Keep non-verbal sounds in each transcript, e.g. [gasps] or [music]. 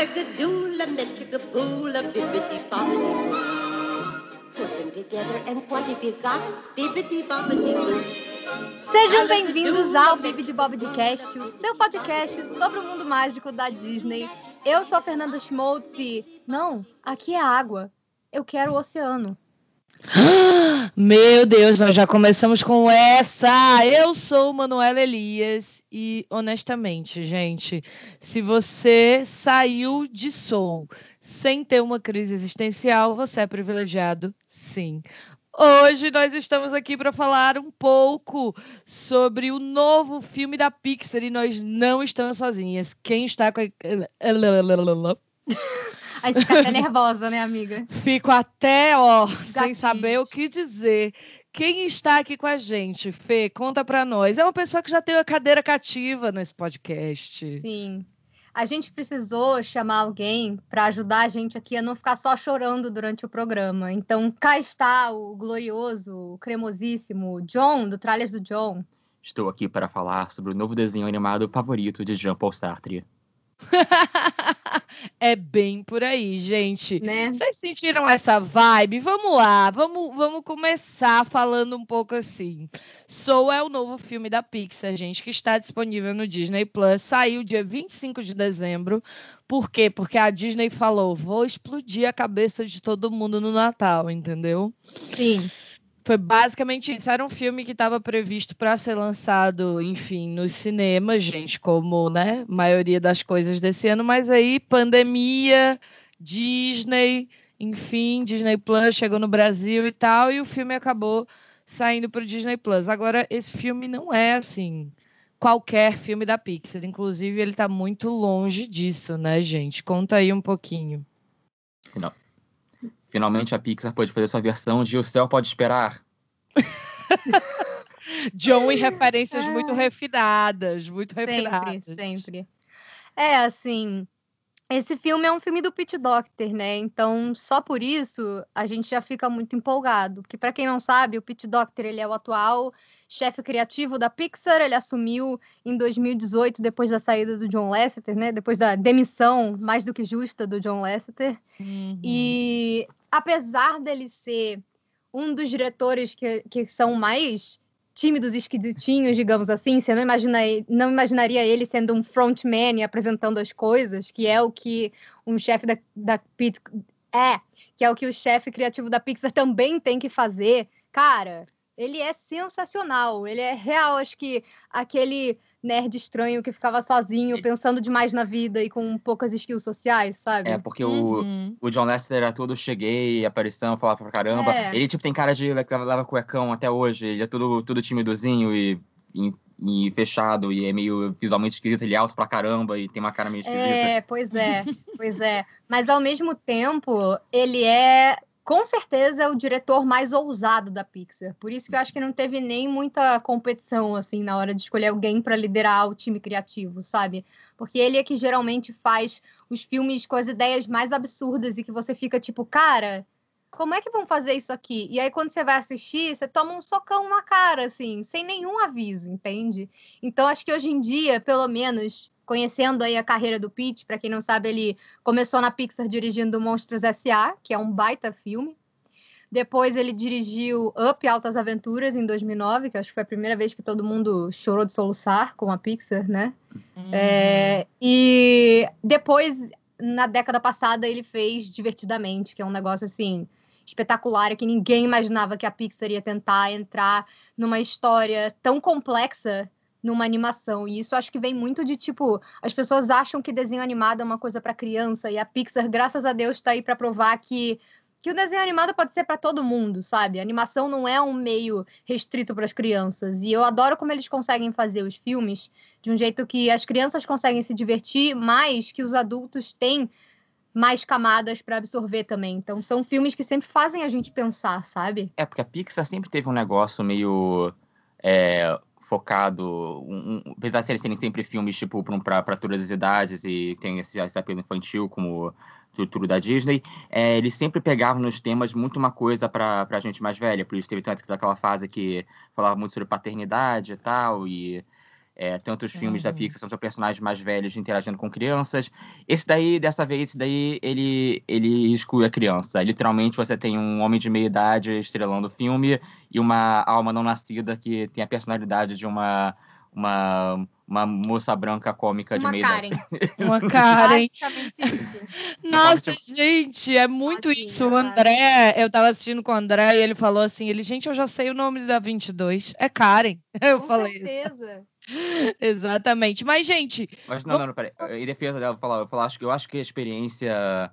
Bibbidi bobbidi Put them together and what have you got? Bibbidi bobbidi boo. Sejam bem-vindos ao Bibi de Bob de Cast, o seu podcast sobre o mundo mágico da Disney. Eu sou a Fernanda Schmoltz e... Não, aqui é água. Eu quero o oceano. [gasps] Meu Deus, nós já começamos com essa. Eu sou Manuela Elias e, honestamente, gente, se você saiu de Soul sem ter uma crise existencial, você é privilegiado, sim. Hoje nós estamos aqui para falar um pouco sobre o novo filme da Pixar e nós não estamos sozinhas. Quem está com a... [laughs] A gente fica até nervosa, né, amiga? Fico até, ó, sem Gatilhos. saber o que dizer. Quem está aqui com a gente, Fê? Conta pra nós. É uma pessoa que já tem a cadeira cativa nesse podcast. Sim. A gente precisou chamar alguém para ajudar a gente aqui a não ficar só chorando durante o programa. Então, cá está o glorioso, o cremosíssimo John, do Tralhas do John. Estou aqui para falar sobre o novo desenho animado favorito de Jean-Paul Sartre. [laughs] é bem por aí, gente. Né? Vocês sentiram essa vibe? Vamos lá, vamos, vamos começar falando um pouco assim. Soul é o novo filme da Pixar, gente, que está disponível no Disney Plus. Saiu dia 25 de dezembro. Por quê? Porque a Disney falou: vou explodir a cabeça de todo mundo no Natal, entendeu? Sim. Foi basicamente isso. Era um filme que estava previsto para ser lançado, enfim, nos cinemas, gente, como, né, maioria das coisas desse ano, mas aí pandemia, Disney, enfim, Disney Plus chegou no Brasil e tal, e o filme acabou saindo para o Disney Plus. Agora, esse filme não é assim qualquer filme da Pixar, inclusive ele está muito longe disso, né, gente? Conta aí um pouquinho. Não. Finalmente a Pixar pode fazer sua versão de O Céu Pode Esperar. [laughs] John e referências muito refinadas, muito Sempre, refinadas. sempre. É, assim, esse filme é um filme do Pete Docter, né? Então, só por isso, a gente já fica muito empolgado. Porque, para quem não sabe, o Pete Docter, ele é o atual chefe criativo da Pixar. Ele assumiu em 2018, depois da saída do John Lasseter, né? Depois da demissão mais do que justa do John Lasseter. Uhum. E apesar dele ser um dos diretores que, que são mais tímidos esquisitinhos, digamos assim, você não, imagina, não imaginaria ele sendo um frontman e apresentando as coisas, que é o que um chefe da, da Pix- é, que é o que o chefe criativo da Pixar também tem que fazer. Cara, ele é sensacional, ele é real, acho que aquele nerd estranho que ficava sozinho, pensando demais na vida e com poucas skills sociais, sabe? É, porque o, Uhum. o John Lester era tudo cheguei, aparição, falava pra caramba. É. Ele, tipo, tem cara de leva cuecão até hoje. Ele é tudo, tudo timidozinho e, e, e fechado e é meio visualmente esquisito. Ele é alto pra caramba e tem uma cara meio esquisita. É, pois é, [laughs] pois é. Mas ao mesmo tempo, ele é com certeza o diretor mais ousado da Pixar. Por isso que eu acho que não teve nem muita competição assim na hora de escolher alguém para liderar o time criativo, sabe? Porque ele é que geralmente faz os filmes com as ideias mais absurdas e que você fica tipo, cara, como é que vão fazer isso aqui? E aí, quando você vai assistir, você toma um socão na cara, assim, sem nenhum aviso, entende? Então, acho que hoje em dia, pelo menos, conhecendo aí a carreira do Pete, para quem não sabe, ele começou na Pixar dirigindo Monstros S.A., que é um baita filme. Depois ele dirigiu Up Altas Aventuras em 2009, que acho que foi a primeira vez que todo mundo chorou de soluçar com a Pixar, né? Uhum. É, e depois, na década passada, ele fez Divertidamente, que é um negócio assim espetacular, que ninguém imaginava que a Pixar ia tentar entrar numa história tão complexa numa animação. E isso acho que vem muito de tipo, as pessoas acham que desenho animado é uma coisa para criança e a Pixar, graças a Deus, está aí para provar que que o desenho animado pode ser para todo mundo, sabe? A animação não é um meio restrito para as crianças. E eu adoro como eles conseguem fazer os filmes de um jeito que as crianças conseguem se divertir mais que os adultos têm mais camadas para absorver também. Então são filmes que sempre fazem a gente pensar, sabe? É, porque a Pixar sempre teve um negócio meio é, focado, um, um, apesar de eles serem sempre filmes tipo para todas as idades e tem esse, esse apelo infantil como tudo da Disney, é, eles sempre pegavam nos temas muito uma coisa para a gente mais velha, por isso teve tanto daquela fase que falava muito sobre paternidade e tal, e É, tantos filmes uhum. da Pixar são sobre personagens mais velhos interagindo com crianças. Esse daí, dessa vez, esse daí, ele, ele exclui a criança. Literalmente, você tem um homem de meia idade estrelando o filme e uma alma não nascida que tem a personalidade de uma uma, uma moça branca cômica de meia Karen. idade. [laughs] Uma Karen. Nossa, gente, é muito Tadinha, isso. O André, eu tava assistindo com o André e ele falou assim: ele, gente, eu já sei o nome da 22. É Karen. [laughs] Eu com falei. certeza. [laughs] Exatamente. Mas, gente. Mas não, não, não, peraí. Em defesa dela, eu, falar, eu, falar, acho que, eu acho que a experiência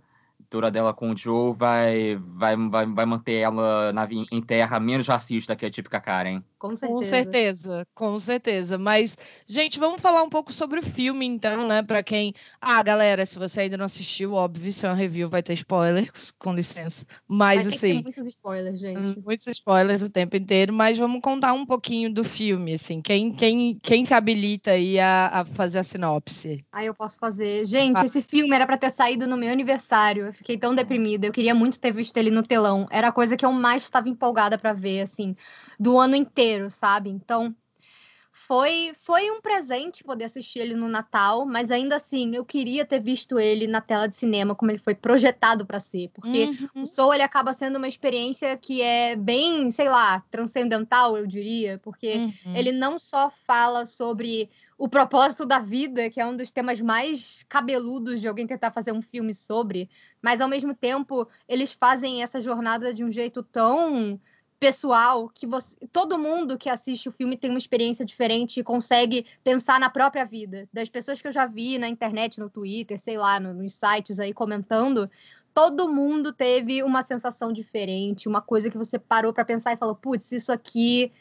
toda dela com o Joe vai, vai, vai, vai manter ela na, em terra menos racista que a típica Karen. Com certeza. Com certeza, com certeza. Mas, gente, vamos falar um pouco sobre o filme, então, né? Para quem. Ah, galera, se você ainda não assistiu, óbvio, se é uma review, vai ter spoilers, com licença. Mas, vai assim. muitos spoilers, gente. Muitos spoilers o tempo inteiro, mas vamos contar um pouquinho do filme, assim. Quem, quem, quem se habilita aí a, a fazer a sinopse? Ah, eu posso fazer. Gente, ah. esse filme era para ter saído no meu aniversário. Eu fiquei tão deprimida. Eu queria muito ter visto ele no telão. Era a coisa que eu mais estava empolgada para ver, assim do ano inteiro, sabe? Então, foi foi um presente poder assistir ele no Natal, mas ainda assim eu queria ter visto ele na tela de cinema como ele foi projetado para ser, porque uhum. o Soul ele acaba sendo uma experiência que é bem, sei lá, transcendental, eu diria, porque uhum. ele não só fala sobre o propósito da vida, que é um dos temas mais cabeludos de alguém tentar fazer um filme sobre, mas ao mesmo tempo eles fazem essa jornada de um jeito tão pessoal que você, todo mundo que assiste o filme tem uma experiência diferente e consegue pensar na própria vida. Das pessoas que eu já vi na internet, no Twitter, sei lá, no, nos sites aí comentando, todo mundo teve uma sensação diferente, uma coisa que você parou para pensar e falou: "Putz, isso aqui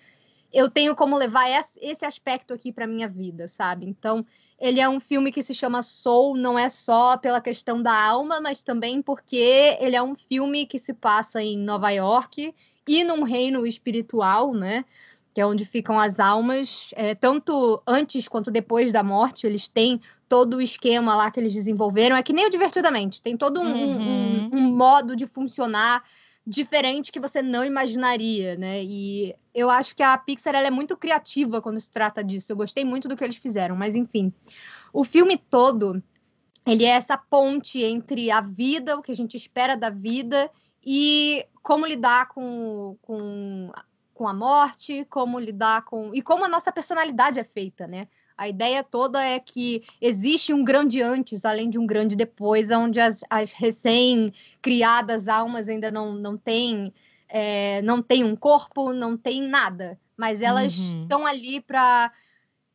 eu tenho como levar esse aspecto aqui para minha vida, sabe? Então, ele é um filme que se chama Soul, não é só pela questão da alma, mas também porque ele é um filme que se passa em Nova York e num reino espiritual, né? Que é onde ficam as almas, é, tanto antes quanto depois da morte, eles têm todo o esquema lá que eles desenvolveram. É que nem o Divertidamente, tem todo um, uhum. um, um modo de funcionar diferente que você não imaginaria, né? E eu acho que a Pixar é muito criativa quando se trata disso. Eu gostei muito do que eles fizeram, mas enfim. O filme todo, ele é essa ponte entre a vida, o que a gente espera da vida, e como lidar com, com, com a morte, como lidar com. e como a nossa personalidade é feita, né? A ideia toda é que existe um grande antes, além de um grande depois, onde as, as recém-criadas almas ainda não, não têm é, não tem um corpo, não tem nada, mas elas uhum. estão ali para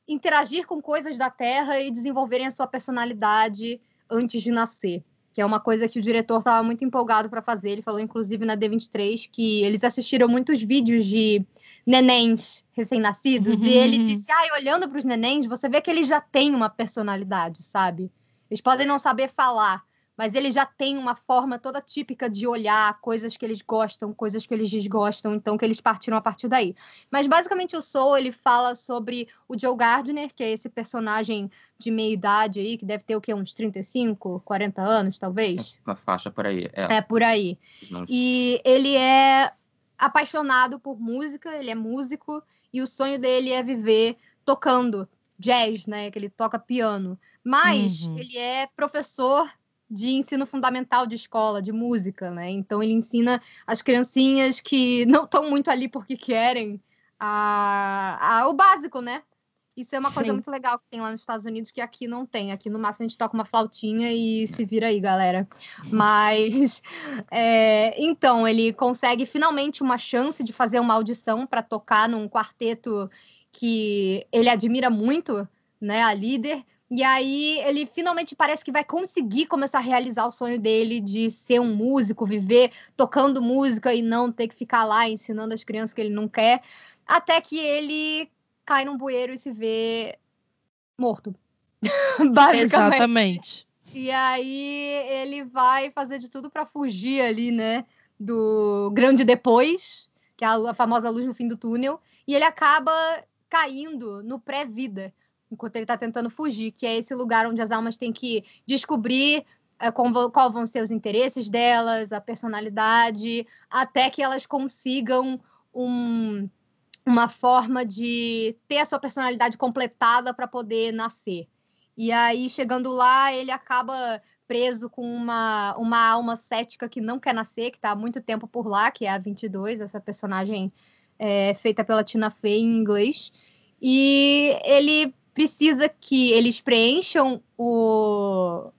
interagir com coisas da Terra e desenvolverem a sua personalidade antes de nascer que é uma coisa que o diretor estava muito empolgado para fazer. Ele falou, inclusive, na D23, que eles assistiram muitos vídeos de nenéns recém-nascidos, uhum. e ele disse, ah, olhando para os nenéns, você vê que eles já têm uma personalidade, sabe? Eles podem não saber falar, mas ele já tem uma forma toda típica de olhar coisas que eles gostam, coisas que eles desgostam, então que eles partiram a partir daí. Mas basicamente o Soul, ele fala sobre o Joe Gardner, que é esse personagem de meia idade aí, que deve ter o quê? Uns 35, 40 anos, talvez? Uma faixa por aí. É, é por aí. E ele é apaixonado por música, ele é músico, e o sonho dele é viver tocando jazz, né? Que ele toca piano. Mas uhum. ele é professor de ensino fundamental de escola, de música, né? Então ele ensina as criancinhas que não estão muito ali porque querem a, a, o básico, né? Isso é uma Sim. coisa muito legal que tem lá nos Estados Unidos que aqui não tem. Aqui no máximo a gente toca uma flautinha e se vira aí, galera. Mas [laughs] é, então ele consegue finalmente uma chance de fazer uma audição para tocar num quarteto que ele admira muito, né? A líder e aí ele finalmente parece que vai conseguir começar a realizar o sonho dele de ser um músico, viver tocando música e não ter que ficar lá ensinando as crianças que ele não quer, até que ele cai num bueiro e se vê morto. [laughs] Basicamente. Exatamente. E aí ele vai fazer de tudo para fugir ali, né, do grande depois, que é a famosa luz no fim do túnel, e ele acaba caindo no pré-vida enquanto ele está tentando fugir, que é esse lugar onde as almas têm que descobrir é, qual, vão ser os interesses delas, a personalidade, até que elas consigam um, uma forma de ter a sua personalidade completada para poder nascer. E aí, chegando lá, ele acaba preso com uma, uma alma cética que não quer nascer, que está há muito tempo por lá, que é a 22, essa personagem é, feita pela Tina Fey em inglês. E ele precisa que eles preencham o,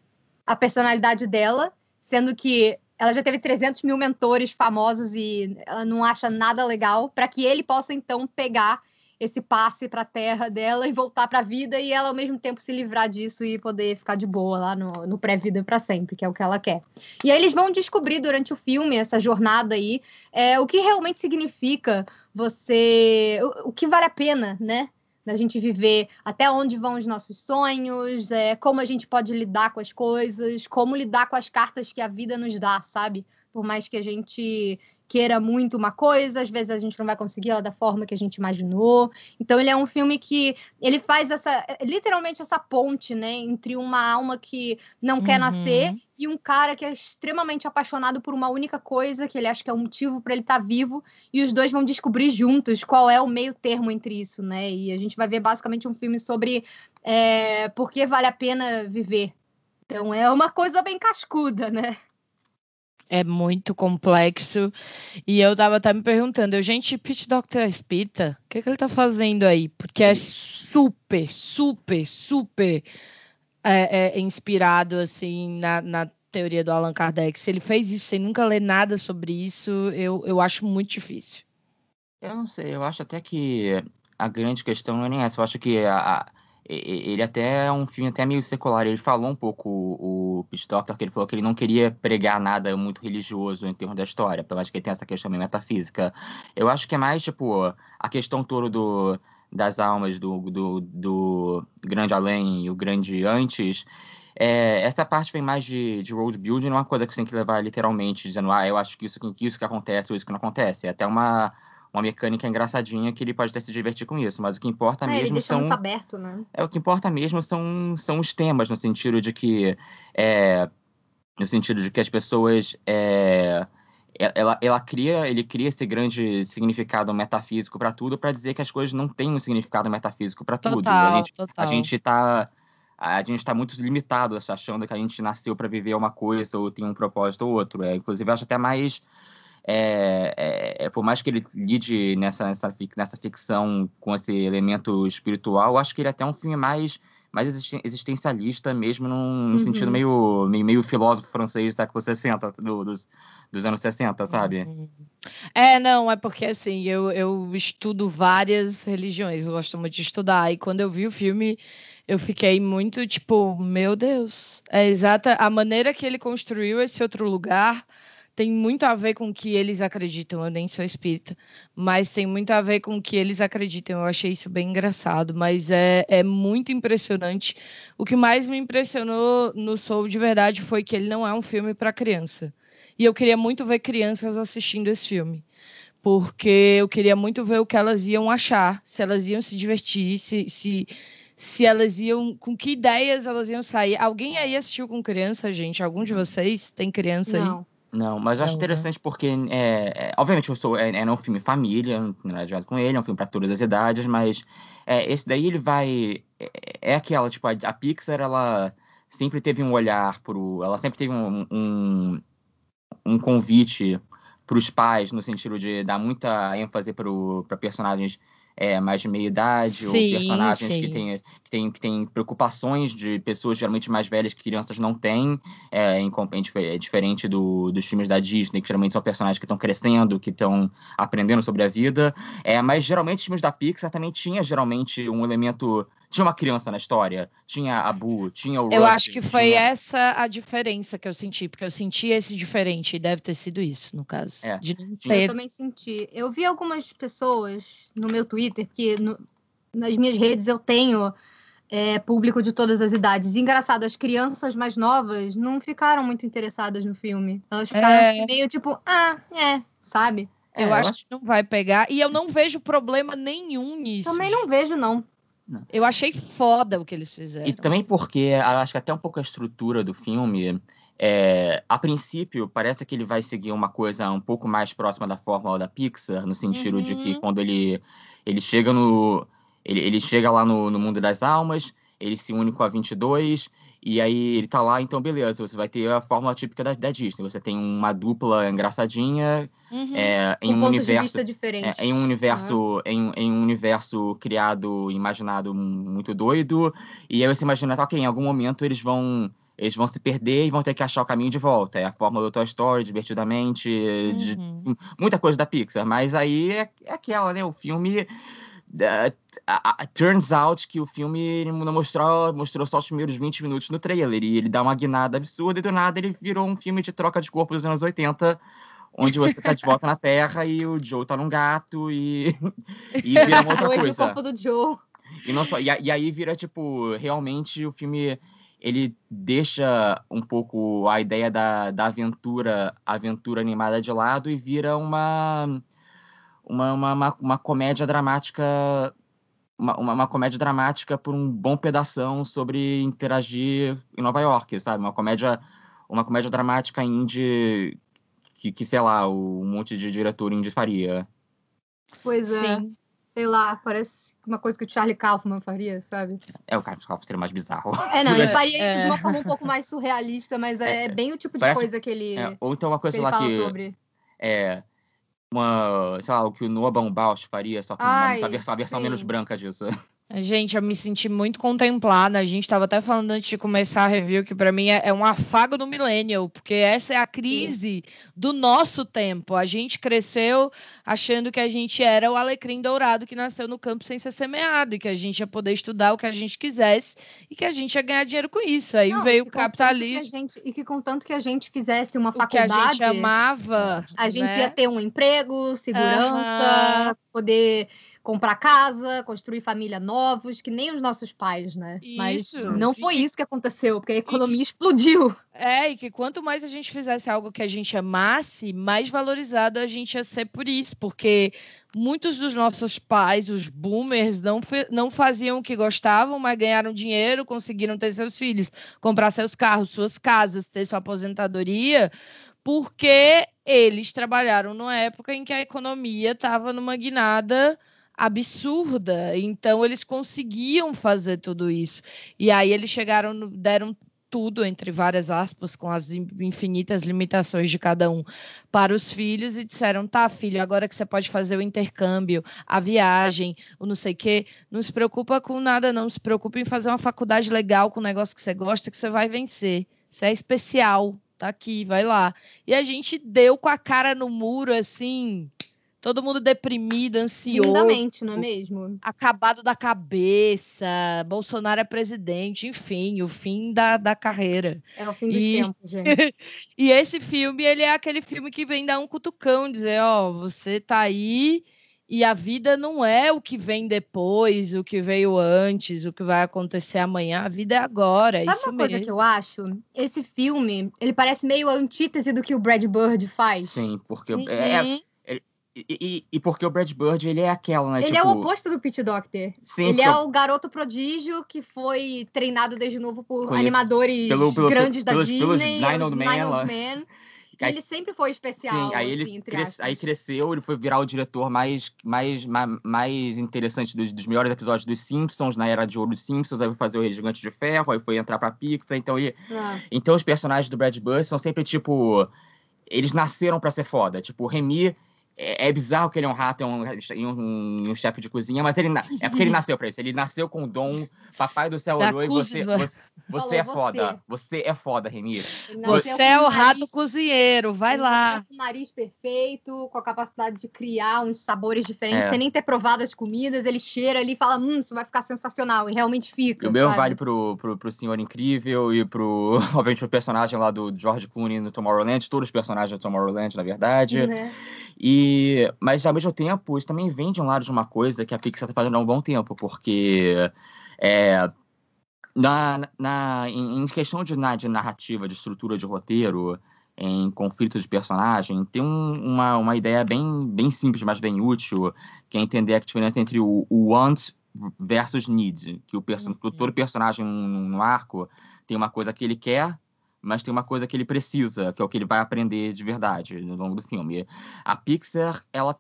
a personalidade dela, sendo que ela já teve 300 mil mentores famosos e ela não acha nada legal, para que ele possa então pegar esse passe para a terra dela e voltar para a vida e ela ao mesmo tempo se livrar disso e poder ficar de boa lá no, no pré-vida para sempre, que é o que ela quer. E aí eles vão descobrir durante o filme essa jornada aí é, o que realmente significa você, o, o que vale a pena, né? Da gente viver até onde vão os nossos sonhos, é, como a gente pode lidar com as coisas, como lidar com as cartas que a vida nos dá, sabe? Por mais que a gente queira muito uma coisa, às vezes a gente não vai conseguir ela da forma que a gente imaginou. Então ele é um filme que ele faz essa literalmente essa ponte, né, entre uma alma que não uhum. quer nascer e um cara que é extremamente apaixonado por uma única coisa, que ele acha que é o um motivo para ele estar tá vivo, e os dois vão descobrir juntos qual é o meio termo entre isso, né? E a gente vai ver basicamente um filme sobre é, por que vale a pena viver. Então é uma coisa bem cascuda, né? É muito complexo. E eu tava até me perguntando, eu, gente, Pete Doctor é espírita? O que, é que ele tá fazendo aí? Porque é super, super, super é, é, inspirado, assim, na, na teoria do Allan Kardec. Se ele fez isso sem nunca ler nada sobre isso, eu, eu acho muito difícil. Eu não sei, eu acho até que a grande questão não é nem essa. Eu acho que a, ele até é um filme até meio secular. Ele falou um pouco, o, o Pete Doctor, que ele falou que ele não queria pregar nada muito religioso em termos da história, eu acho que ele tem essa questão meio metafísica. Eu acho que é mais, tipo, a questão toda do, das almas do, do, do grande além e o grande antes. É, essa parte vem mais de, de road building, não é uma coisa que você tem que levar literalmente, dizendo, ah, eu acho que isso, que isso que acontece ou isso que não acontece. É até uma uma mecânica engraçadinha que ele pode até se divertir com isso. Mas o que importa é, mesmo ele são. Muito aberto, né? É, o que importa mesmo são, são os temas, no sentido de que. É, no sentido de que as pessoas. É, ela, ela cria, ele cria esse grande significado metafísico para tudo, para dizer que as coisas não têm um significado metafísico para tudo. Total, a gente, total. a gente tá a gente está muito limitado achando que a gente nasceu para viver uma coisa ou tem um propósito ou outro. É, inclusive, eu acho até mais é, é, é, por mais que ele lide nessa, nessa, nessa ficção com esse elemento espiritual, acho que ele é até um filme mais mais existencialista mesmo, num, uhum. sentido meio, meio, meio filósofo francês da século 60, do, dos, dos anos 60, sabe? Uhum. É, não, é porque assim, eu, eu estudo várias religiões, eu gosto muito de estudar, e quando eu vi o filme, eu fiquei muito tipo, meu Deus, é exata a maneira que ele construiu esse outro lugar tem muito a ver com o que eles acreditam. Eu nem sou espírita, mas tem muito a ver com o que eles acreditam. Eu achei isso bem engraçado, mas é, é muito impressionante. O que mais me impressionou no Soul de verdade foi que ele não é um filme para criança. E eu queria muito ver crianças assistindo esse filme porque eu queria muito ver o que elas iam achar, se elas iam se divertir, se, se, se elas iam, com que ideias elas iam sair. Alguém aí assistiu com criança, gente? Algum de vocês tem criança Não. aí? Não, mas eu acho interessante porque, é, é, obviamente, eu sou, é, é um filme família, não é com ele, é um filme para todas as idades, mas é, esse daí ele vai. É, é aquela, tipo, a, a, Pixar, ela sempre teve um olhar pro. Ela sempre teve um, um, um convite para os pais, no sentido de dar muita ênfase para personagens é, mais de meia idade, ou personagens sim. que têm que tem, que tem preocupações de pessoas geralmente mais velhas que crianças não têm, é, em, é diferente do, dos filmes da Disney, que geralmente são personagens que estão crescendo, que estão aprendendo sobre a vida. É, mas geralmente os filmes da Pixar também tinha geralmente um elemento tinha uma criança na história, tinha a Boo, tinha o Eu Rush, acho que foi tinha... essa a diferença que eu senti, porque eu senti esse diferente, e deve ter sido isso, no caso. É. De ter... Eu também senti. Eu vi algumas pessoas no meu Twitter, que no, nas minhas redes eu tenho é, público de todas as idades. E, engraçado, as crianças mais novas não ficaram muito interessadas no filme. Elas ficaram é... meio tipo, ah, é, sabe? Eu é, acho que não vai pegar. E eu não vejo problema nenhum nisso. Também não vejo, não. Não. Eu achei foda o que eles fizeram. E também porque, acho que até um pouco a estrutura do filme, é, a princípio, parece que ele vai seguir uma coisa um pouco mais próxima da fórmula da Pixar, no sentido uhum. de que uhum. quando ele, ele chega no. Ele, ele chega lá no, no mundo das almas, ele se une com a 22, e aí ele tá lá, então beleza, você vai ter a fórmula típica da, da Disney. Você tem uma dupla engraçadinha uhum. é, em um universo. É, em um universo. Uhum. Em, em, um universo criado, imaginado muito doido. E aí você imagina, tá, ok, em algum momento eles vão eles vão se perder e vão ter que achar o caminho de volta. É a fórmula do Toy Story, divertidamente, uhum. de, muita coisa da Pixar. Mas aí é, é aquela, né? O filme. Uh, uh, turns out que o filme não mostrou, mostrou só os primeiros 20 minutos no trailer. E ele dá uma guinada absurda e do nada ele virou um filme de troca de corpo dos anos 80 onde você tá de volta na Terra e o Joe tá num gato e, [laughs] e vira outra coisa. o corpo do Joe. E, não só, e, e, aí vira, tipo, realmente o filme ele deixa um pouco a ideia da, da aventura, aventura animada de lado e vira uma uma, uma, uma, comédia dramática uma, uma, comédia dramática por um bom pedação sobre interagir em Nova York, sabe? Uma comédia uma comédia dramática indie que, que sei lá, um monte de diretor indie faria. Pois é. Sim sei lá, parece uma coisa que o Charlie Kaufman faria, sabe? É, o Charlie Kaufman seria mais bizarro. É, não, ele faria isso é. de uma forma um pouco mais surrealista, mas é, é bem o tipo de parece, coisa que ele. É, ou então uma coisa que lá que. Sobre. É. Uma, sei lá, o que o Noah Baumbach faria, só que Ai, uma, uma versão, versão menos branca disso. Gente, eu me senti muito contemplada. A gente estava até falando antes de começar a review que para mim é, é, um afago do millennial, porque essa é a crise do nosso tempo. A gente cresceu achando que a gente era o alecrim dourado que nasceu no campo sem ser semeado e que a gente ia poder estudar o que a gente quisesse e que a gente ia ganhar dinheiro com isso. Aí Não, veio o capitalismo. Gente, e que contanto que a gente fizesse uma faculdade, que a gente amava, a gente né? ia ter um emprego, segurança, uhum. poder comprar casa, construir família novos, que nem os nossos pais, né? Isso. Mas não foi isso que aconteceu, porque a economia que... explodiu. É, e que quanto mais a gente fizesse algo que a gente amasse, mais valorizado a gente ia ser por isso, porque muitos dos nossos pais, os boomers, não, não faziam o que gostavam, mas ganharam dinheiro, conseguiram ter seus filhos, comprar seus carros, suas casas, ter sua aposentadoria, porque eles trabalharam numa época em que a economia estava numa guinada absurda. Então eles conseguiam fazer tudo isso. E aí eles chegaram, deram tudo, entre várias aspas, com as infinitas limitações de cada um, para os filhos e disseram: tá, filho, agora que você pode fazer o intercâmbio, a viagem, o não sei o quê, não se preocupa com nada, não. Se preocupa em fazer uma faculdade legal com um negócio que você gosta, que você vai vencer. Isso é especial, tá aqui, vai lá. E a gente deu com a cara no muro, assim, todo mundo deprimido, ansioso. Lindamente, não é mesmo? Acabado da cabeça, Bolsonaro é presidente, enfim, o fim da, da carreira. É o fim dos e... tempos, gente. [laughs] e esse filme, ele é aquele filme que vem dar um cutucão, dizer, ó, oh, você tá aí e a vida não é o que vem depois, o que veio antes, o que vai acontecer amanhã. A vida é agora. Sabe isso uma coisa que eu acho? Esse filme, ele parece meio a antítese do que o Brad Bird faz. Sim, porque uhum. é, e, e, e, porque o Brad Bird, ele é aquela, né? Ele tipo... é o oposto do Pete Doctor. Sim, ele é o garoto prodígio que foi treinado desde novo por Conheço. animadores pelo, pelo, grandes da pelos, Disney. Pelos Nine Old Men. Man. [laughs] Aí, ele sempre foi especial. Sim, aí assim, ele aí cresceu, ele foi virar o diretor mais, mais, mais, mais interessante dos, dos melhores episódios dos Simpsons, na era de ouro dos Simpsons, aí foi fazer o Rei Gigante de Ferro, aí foi entrar pra Pixar, então ele... Ah. Então os personagens do Brad Bird são sempre, tipo... Eles nasceram para ser foda. Tipo, o Remy é, é, bizarro que ele é um rato e um, um, um, chefe de cozinha, mas ele é porque ele nasceu pra isso. Ele nasceu com o dom, papai do céu olhou e você, você, você é foda. Você. você é foda, Remy. Você é o rato cozinheiro, vai ele lá. Com o nariz perfeito, com a capacidade de criar uns sabores diferentes, é. sem nem ter provado as comidas, ele cheira ali e fala, hum, isso vai ficar sensacional, e realmente fica. E o meu vale pro, pro, pro Senhor Incrível e pro, [laughs] obviamente, pro personagem lá do George Clooney no Tomorrowland, todos os personagens do Tomorrowland, na verdade. Uhum. E, mas ao mesmo tempo, isso também vem de um lado de uma coisa que a Pixar está fazendo há um bom tempo, porque é, na, na, em, questão de, na, de narrativa, de estrutura de roteiro, em conflito de personagem, tem um, uma, uma ideia bem, bem simples, mas bem útil, que é entender a diferença entre o, o want versus need, que o perso uhum. todo personagem no, no arco tem uma coisa que ele quer mas tem uma coisa que ele precisa, que é o que ele vai aprender de verdade no longo do filme. A Pixar, ela,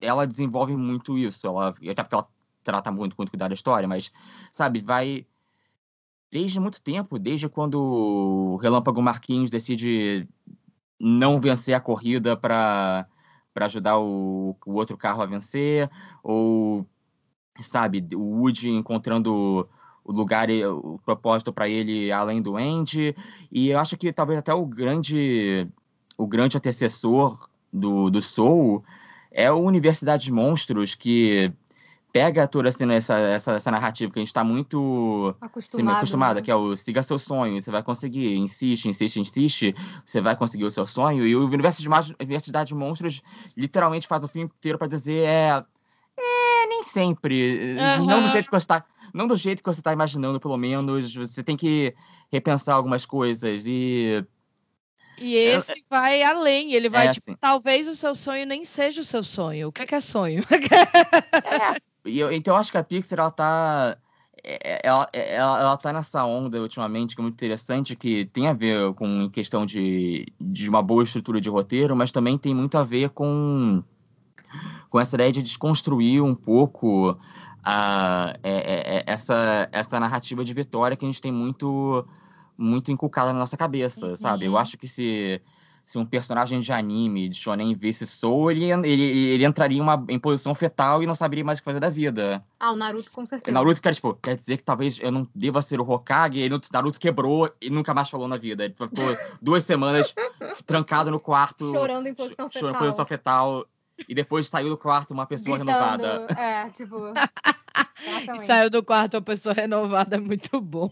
ela desenvolve muito isso, ela, até porque ela trata muito com cuidado da história, mas, sabe, vai desde muito tempo, desde quando o Relâmpago Marquinhos decide não vencer a corrida para ajudar o, o outro carro a vencer, ou, sabe, o Woody encontrando o lugar, o propósito para ele além do Andy. E eu acho que talvez até o grande, o grande antecessor do, do Soul é o Universidade de Monstros, que pega toda assim, essa, essa, essa narrativa que a gente está muito acostumado, acostumado né? que é o siga seu sonho, você vai conseguir, insiste, insiste, insiste, você vai conseguir o seu sonho. E o Universidade de, Universidade de Monstros literalmente faz o filme inteiro para dizer é, é, nem sempre, Aham. não do jeito que você está não do jeito que você está imaginando, pelo menos. Você tem que repensar algumas coisas. E E esse vai além, ele vai, É, tipo, assim. talvez o seu sonho nem seja o seu sonho. O que é, que é sonho? E eu- então eu acho que a Pixar ela tá é- ela, ela, ela tá nessa onda ultimamente que é muito interessante que tem a ver com questão de, de uma boa estrutura de roteiro, mas também tem muito a ver com com essa ideia de desconstruir um pouco a, é- é- é- essa, essa narrativa de vitória que a gente tem muito muito inculcada na nossa cabeça, sabe? Eu Uhum. acho que se se um personagem de anime, de shonen, visse Soul, ele, ele, ele entraria em, uma, em posição fetal e não saberia mais o que fazer da vida. Ah, o Naruto com certeza. Naruto quer, tipo, quer dizer que talvez eu não deva ser o Hokage, e Naruto quebrou e nunca mais falou na vida. Ele ficou [laughs] duas semanas trancado no quarto, Chorando em posição chorando em fetal. posição fetal, e depois saiu do quarto uma pessoa gritando, renovada. É, tipo. [laughs] E saiu do quarto a pessoa renovada, é muito bom.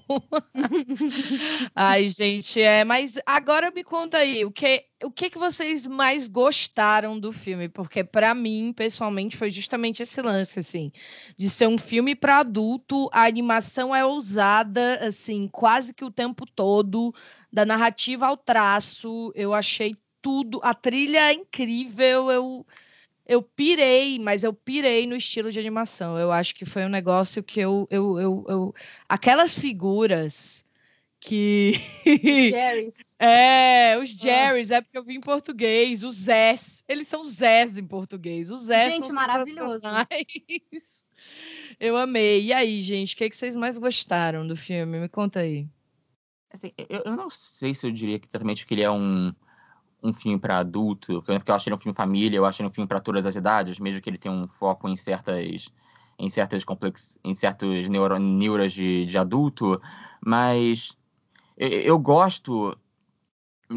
[laughs] Ai, gente, é, mas agora me conta aí, o que, o que que vocês mais gostaram do filme? Porque para mim, pessoalmente, foi justamente esse lance assim, de ser um filme para adulto, a animação é ousada assim, quase que o tempo todo, da narrativa ao traço, eu achei tudo, a trilha é incrível, eu eu pirei, mas eu pirei no estilo de animação. Eu acho que foi um negócio que eu. eu, eu, eu... Aquelas figuras que. [laughs] Jerry's. é, os Jerrys, é porque eu vi em português. Os Zés. Eles são Zés em português. Os Zés Gente, são maravilhoso. [laughs] Eu amei. E aí, gente, o que, é que vocês mais gostaram do filme? Me conta aí. Assim, eu, eu não sei se eu diria que exatamente que ele é um, um filme para adulto, porque eu acho ele um filme família, eu acho ele um filme para todas as idades, mesmo que ele tenha um foco em certas em certas complex, em certos neuro, neuras de, de adulto, mas eu, eu gosto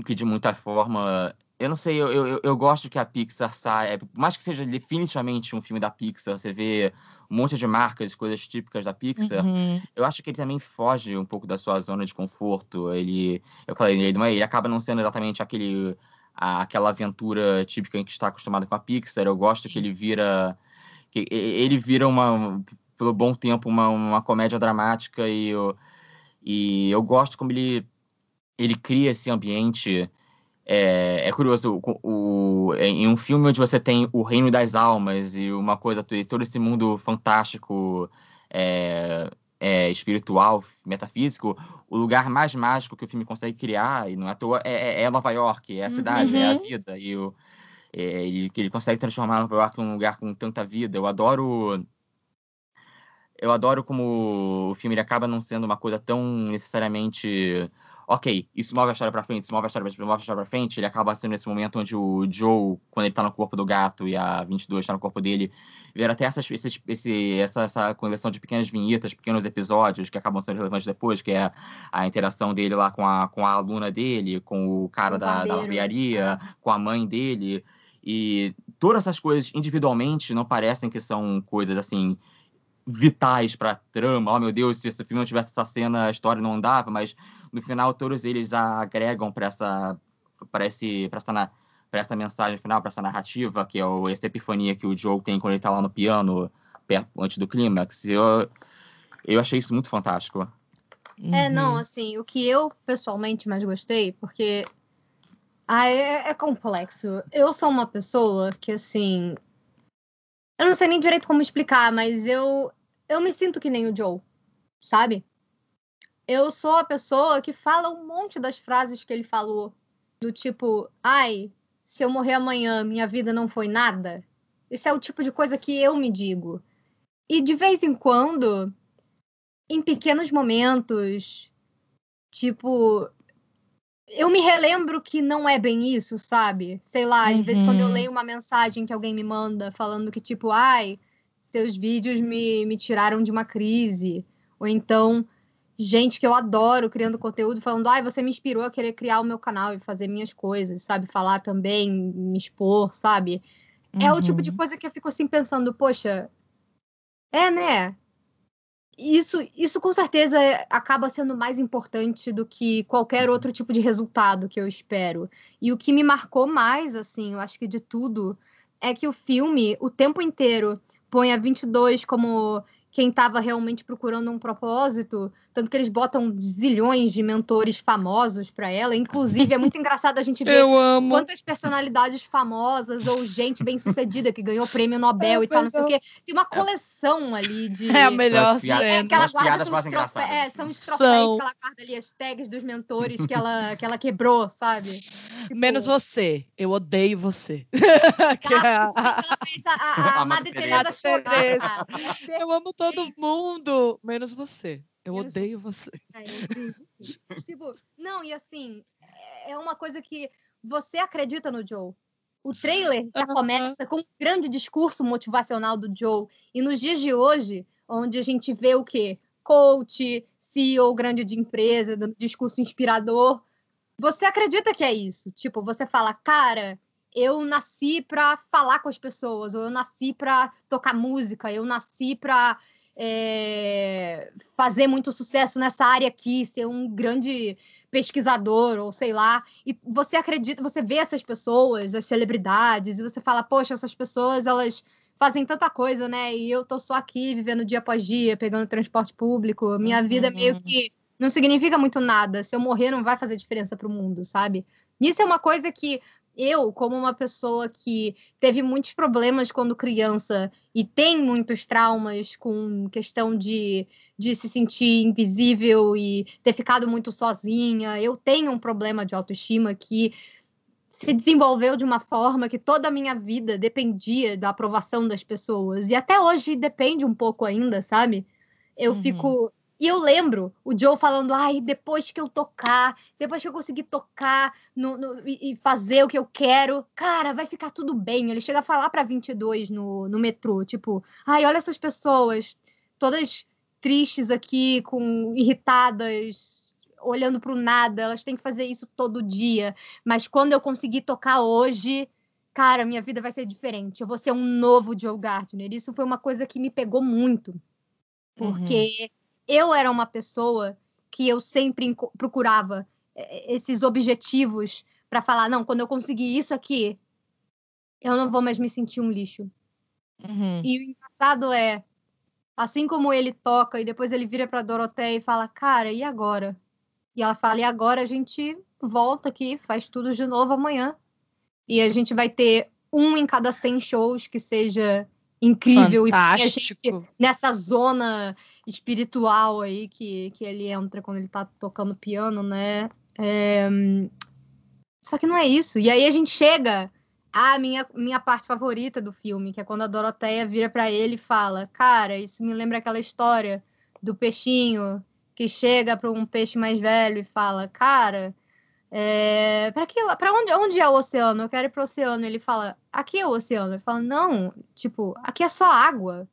que de muita forma eu não sei, eu, eu, eu gosto que a Pixar saia, por mais que seja definitivamente um filme da Pixar, você vê um monte de marcas, coisas típicas da Pixar, Uhum. eu acho que ele também foge um pouco da sua zona de conforto. Ele, eu falei, ele é, ele acaba não sendo exatamente aquele, a- aquela aventura típica em que está acostumado com a Pixar. Eu gosto Sim. que ele vira, que ele vira uma, pelo bom tempo, uma, uma comédia dramática e eu, e eu gosto como ele, ele cria esse ambiente. É, é curioso, o, o- em um filme onde você tem o reino das almas e uma coisa, todo esse mundo fantástico, é, é, espiritual, metafísico, o lugar mais mágico que o filme consegue criar, e não é à toa, é, é- é Nova York, é a cidade, é a Uhum. vida, e o, é, ele, que ele consegue transformar Nova York em um lugar com tanta vida. Eu adoro. Eu adoro como o filme acaba não sendo uma coisa tão necessariamente. Ok, isso move a história pra frente, isso move a história, move a história pra frente. Ele acaba sendo esse momento onde o Joe, quando ele tá no corpo do gato e a 22 tá no corpo dele, vira até essas, esses, esse, essa, essa coleção de pequenas vinhetas, pequenos episódios que acabam sendo relevantes depois, que é a interação dele lá com a, com a aluna dele, com o cara O da, da barbearia, com a mãe dele. E todas essas coisas individualmente não parecem que são coisas assim vitais para trama. Oh meu Deus, se esse filme não tivesse essa cena, a história não andava, mas no final todos eles agregam para essa para esse para essa pra essa mensagem final, para essa narrativa, que é o, essa epifania que o Joe tem quando ele tá lá no piano, perto, antes do clímax. Eu, eu achei isso muito fantástico. É, não, Uhum. assim, o que eu pessoalmente mais gostei, porque ah, é, é complexo. Eu sou uma pessoa que, assim. Eu não sei nem direito como explicar, mas eu, eu me sinto que nem o Joe, sabe? Eu sou a pessoa que fala um monte das frases que ele falou. Do tipo, ai, se eu morrer amanhã, minha vida não foi nada. Esse é o tipo de coisa que eu me digo. E de vez em quando, em pequenos momentos, tipo, eu me relembro que não é bem isso, sabe? Sei lá, às vezes quando eu Uhum. leio uma mensagem que alguém me manda falando que, tipo, ai, seus vídeos me, me tiraram de uma crise. Ou então, gente que eu adoro criando conteúdo falando, ai, você me inspirou a querer criar o meu canal e fazer minhas coisas, sabe? Falar também, me expor, sabe? É o tipo de Uhum. coisa que eu fico assim pensando, poxa, é, né? Isso, isso com certeza é- acaba sendo mais importante do que qualquer outro tipo de resultado que eu espero. E o que me marcou mais, assim, eu acho que de tudo, é que o filme, o tempo inteiro, põe a 22 como quem estava realmente procurando um propósito, tanto que eles botam zilhões de mentores famosos para ela. Inclusive, é muito [laughs] engraçado a gente ver Eu amo. quantas personalidades famosas ou gente bem sucedida que ganhou prêmio Nobel É e tal, não sei o quê. Tem uma coleção ali de. É a melhor piadas- É, que ela guarda são os, trofe... é, são os troféus São. que ela guarda ali, as tags dos mentores que ela, que ela quebrou, sabe? Tipo, Menos você. Eu odeio você. [laughs] Que é a- Ela fez a, a, a [laughs] A Madre Teresa. chorar. Eu amo todo mundo, menos você. Eu Menos odeio você. É, tipo, não, e assim, é uma coisa que você acredita no Joe. O trailer já começa com um grande discurso motivacional do Joe. E nos dias de hoje, onde a gente vê o quê? Coach, CEO grande de empresa, dando discurso inspirador, você acredita que é isso? Tipo, você fala, cara, eu nasci para falar com as pessoas, ou eu nasci para tocar música, eu nasci para fazer muito sucesso nessa área aqui, ser um grande pesquisador, ou sei lá. E você acredita, você vê essas pessoas, as celebridades, e você fala, poxa, essas pessoas, elas fazem tanta coisa, né? E eu tô só aqui vivendo dia após dia, pegando transporte público. Minha vida meio Uhum. que não significa muito nada. Se eu morrer, não vai fazer diferença pro mundo, sabe? Isso é uma coisa que eu, como uma pessoa que teve muitos problemas quando criança e tem muitos traumas com questão de, de se sentir invisível e ter ficado muito sozinha, eu tenho um problema de autoestima que se desenvolveu de uma forma que toda a minha vida dependia da aprovação das pessoas. E até hoje depende um pouco ainda, sabe? Eu Uhum. fico. E eu lembro o Joe falando, ai, depois que eu tocar, depois que eu conseguir tocar no, no- e, fazer o que eu quero, cara, vai ficar tudo bem. Ele chega a falar pra 22 no, no metrô, tipo, ai, olha essas pessoas, todas tristes aqui, com irritadas, olhando pro nada, elas têm que fazer isso todo dia. Mas quando eu conseguir tocar hoje, cara, minha vida vai ser diferente. Eu vou ser um novo Joe Gardner. Isso foi uma coisa que me pegou muito. Porque eu era uma pessoa que eu sempre procurava eh, esses objetivos para falar, não, quando eu conseguir isso aqui, eu não vou mais me sentir um lixo. Uhum. E o engraçado é, assim como ele toca e depois ele vira para Doroteia e fala, cara, e agora? E ela fala, e agora a gente volta aqui, faz tudo de novo amanhã. E a gente vai ter um em cada 100 shows que seja incrível e põe a gente Fantástico. nessa zona espiritual aí que, que ele entra quando ele tá tocando piano, né? É, Só que não é isso. E aí a gente chega à minha, minha parte favorita do filme, que é quando a Doroteia vira pra ele e fala: Cara, isso me lembra aquela história do peixinho que chega para um peixe mais velho e fala: Cara, é, para que para onde, onde é o oceano? Eu quero ir pro oceano. Ele fala: Aqui é o oceano. Ele fala: Não, tipo, aqui é só água.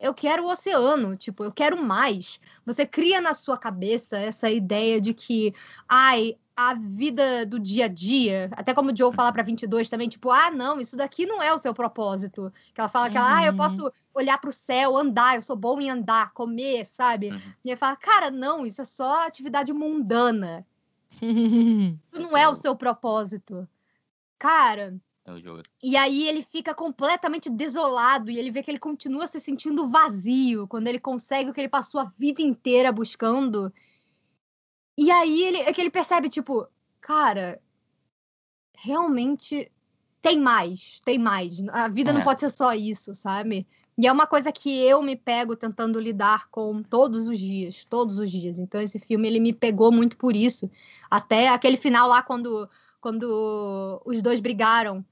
Eu quero o oceano, tipo, eu quero mais. Você cria na sua cabeça essa ideia de que, ai, a vida do dia a dia, até como o Joe fala para 22 também, tipo, ah, não, isso daqui não é o seu propósito. Que ela fala que ela, ah, eu Uhum. posso olhar para o céu, andar, eu sou bom em andar, comer, sabe? Uhum. E ele fala, cara, não, isso é só atividade mundana. [laughs] Isso não é o seu propósito. Cara, É o jogo. e aí ele fica completamente desolado e ele vê que ele continua se sentindo vazio quando ele consegue o que ele passou a vida inteira buscando. E aí ele, é que ele percebe, tipo, cara, realmente tem mais, tem mais. A vida não É. pode ser só isso, sabe? E é uma coisa que eu me pego tentando lidar com todos os dias, todos os dias. Então esse filme ele me pegou muito por isso. Até aquele final lá quando quando os dois brigaram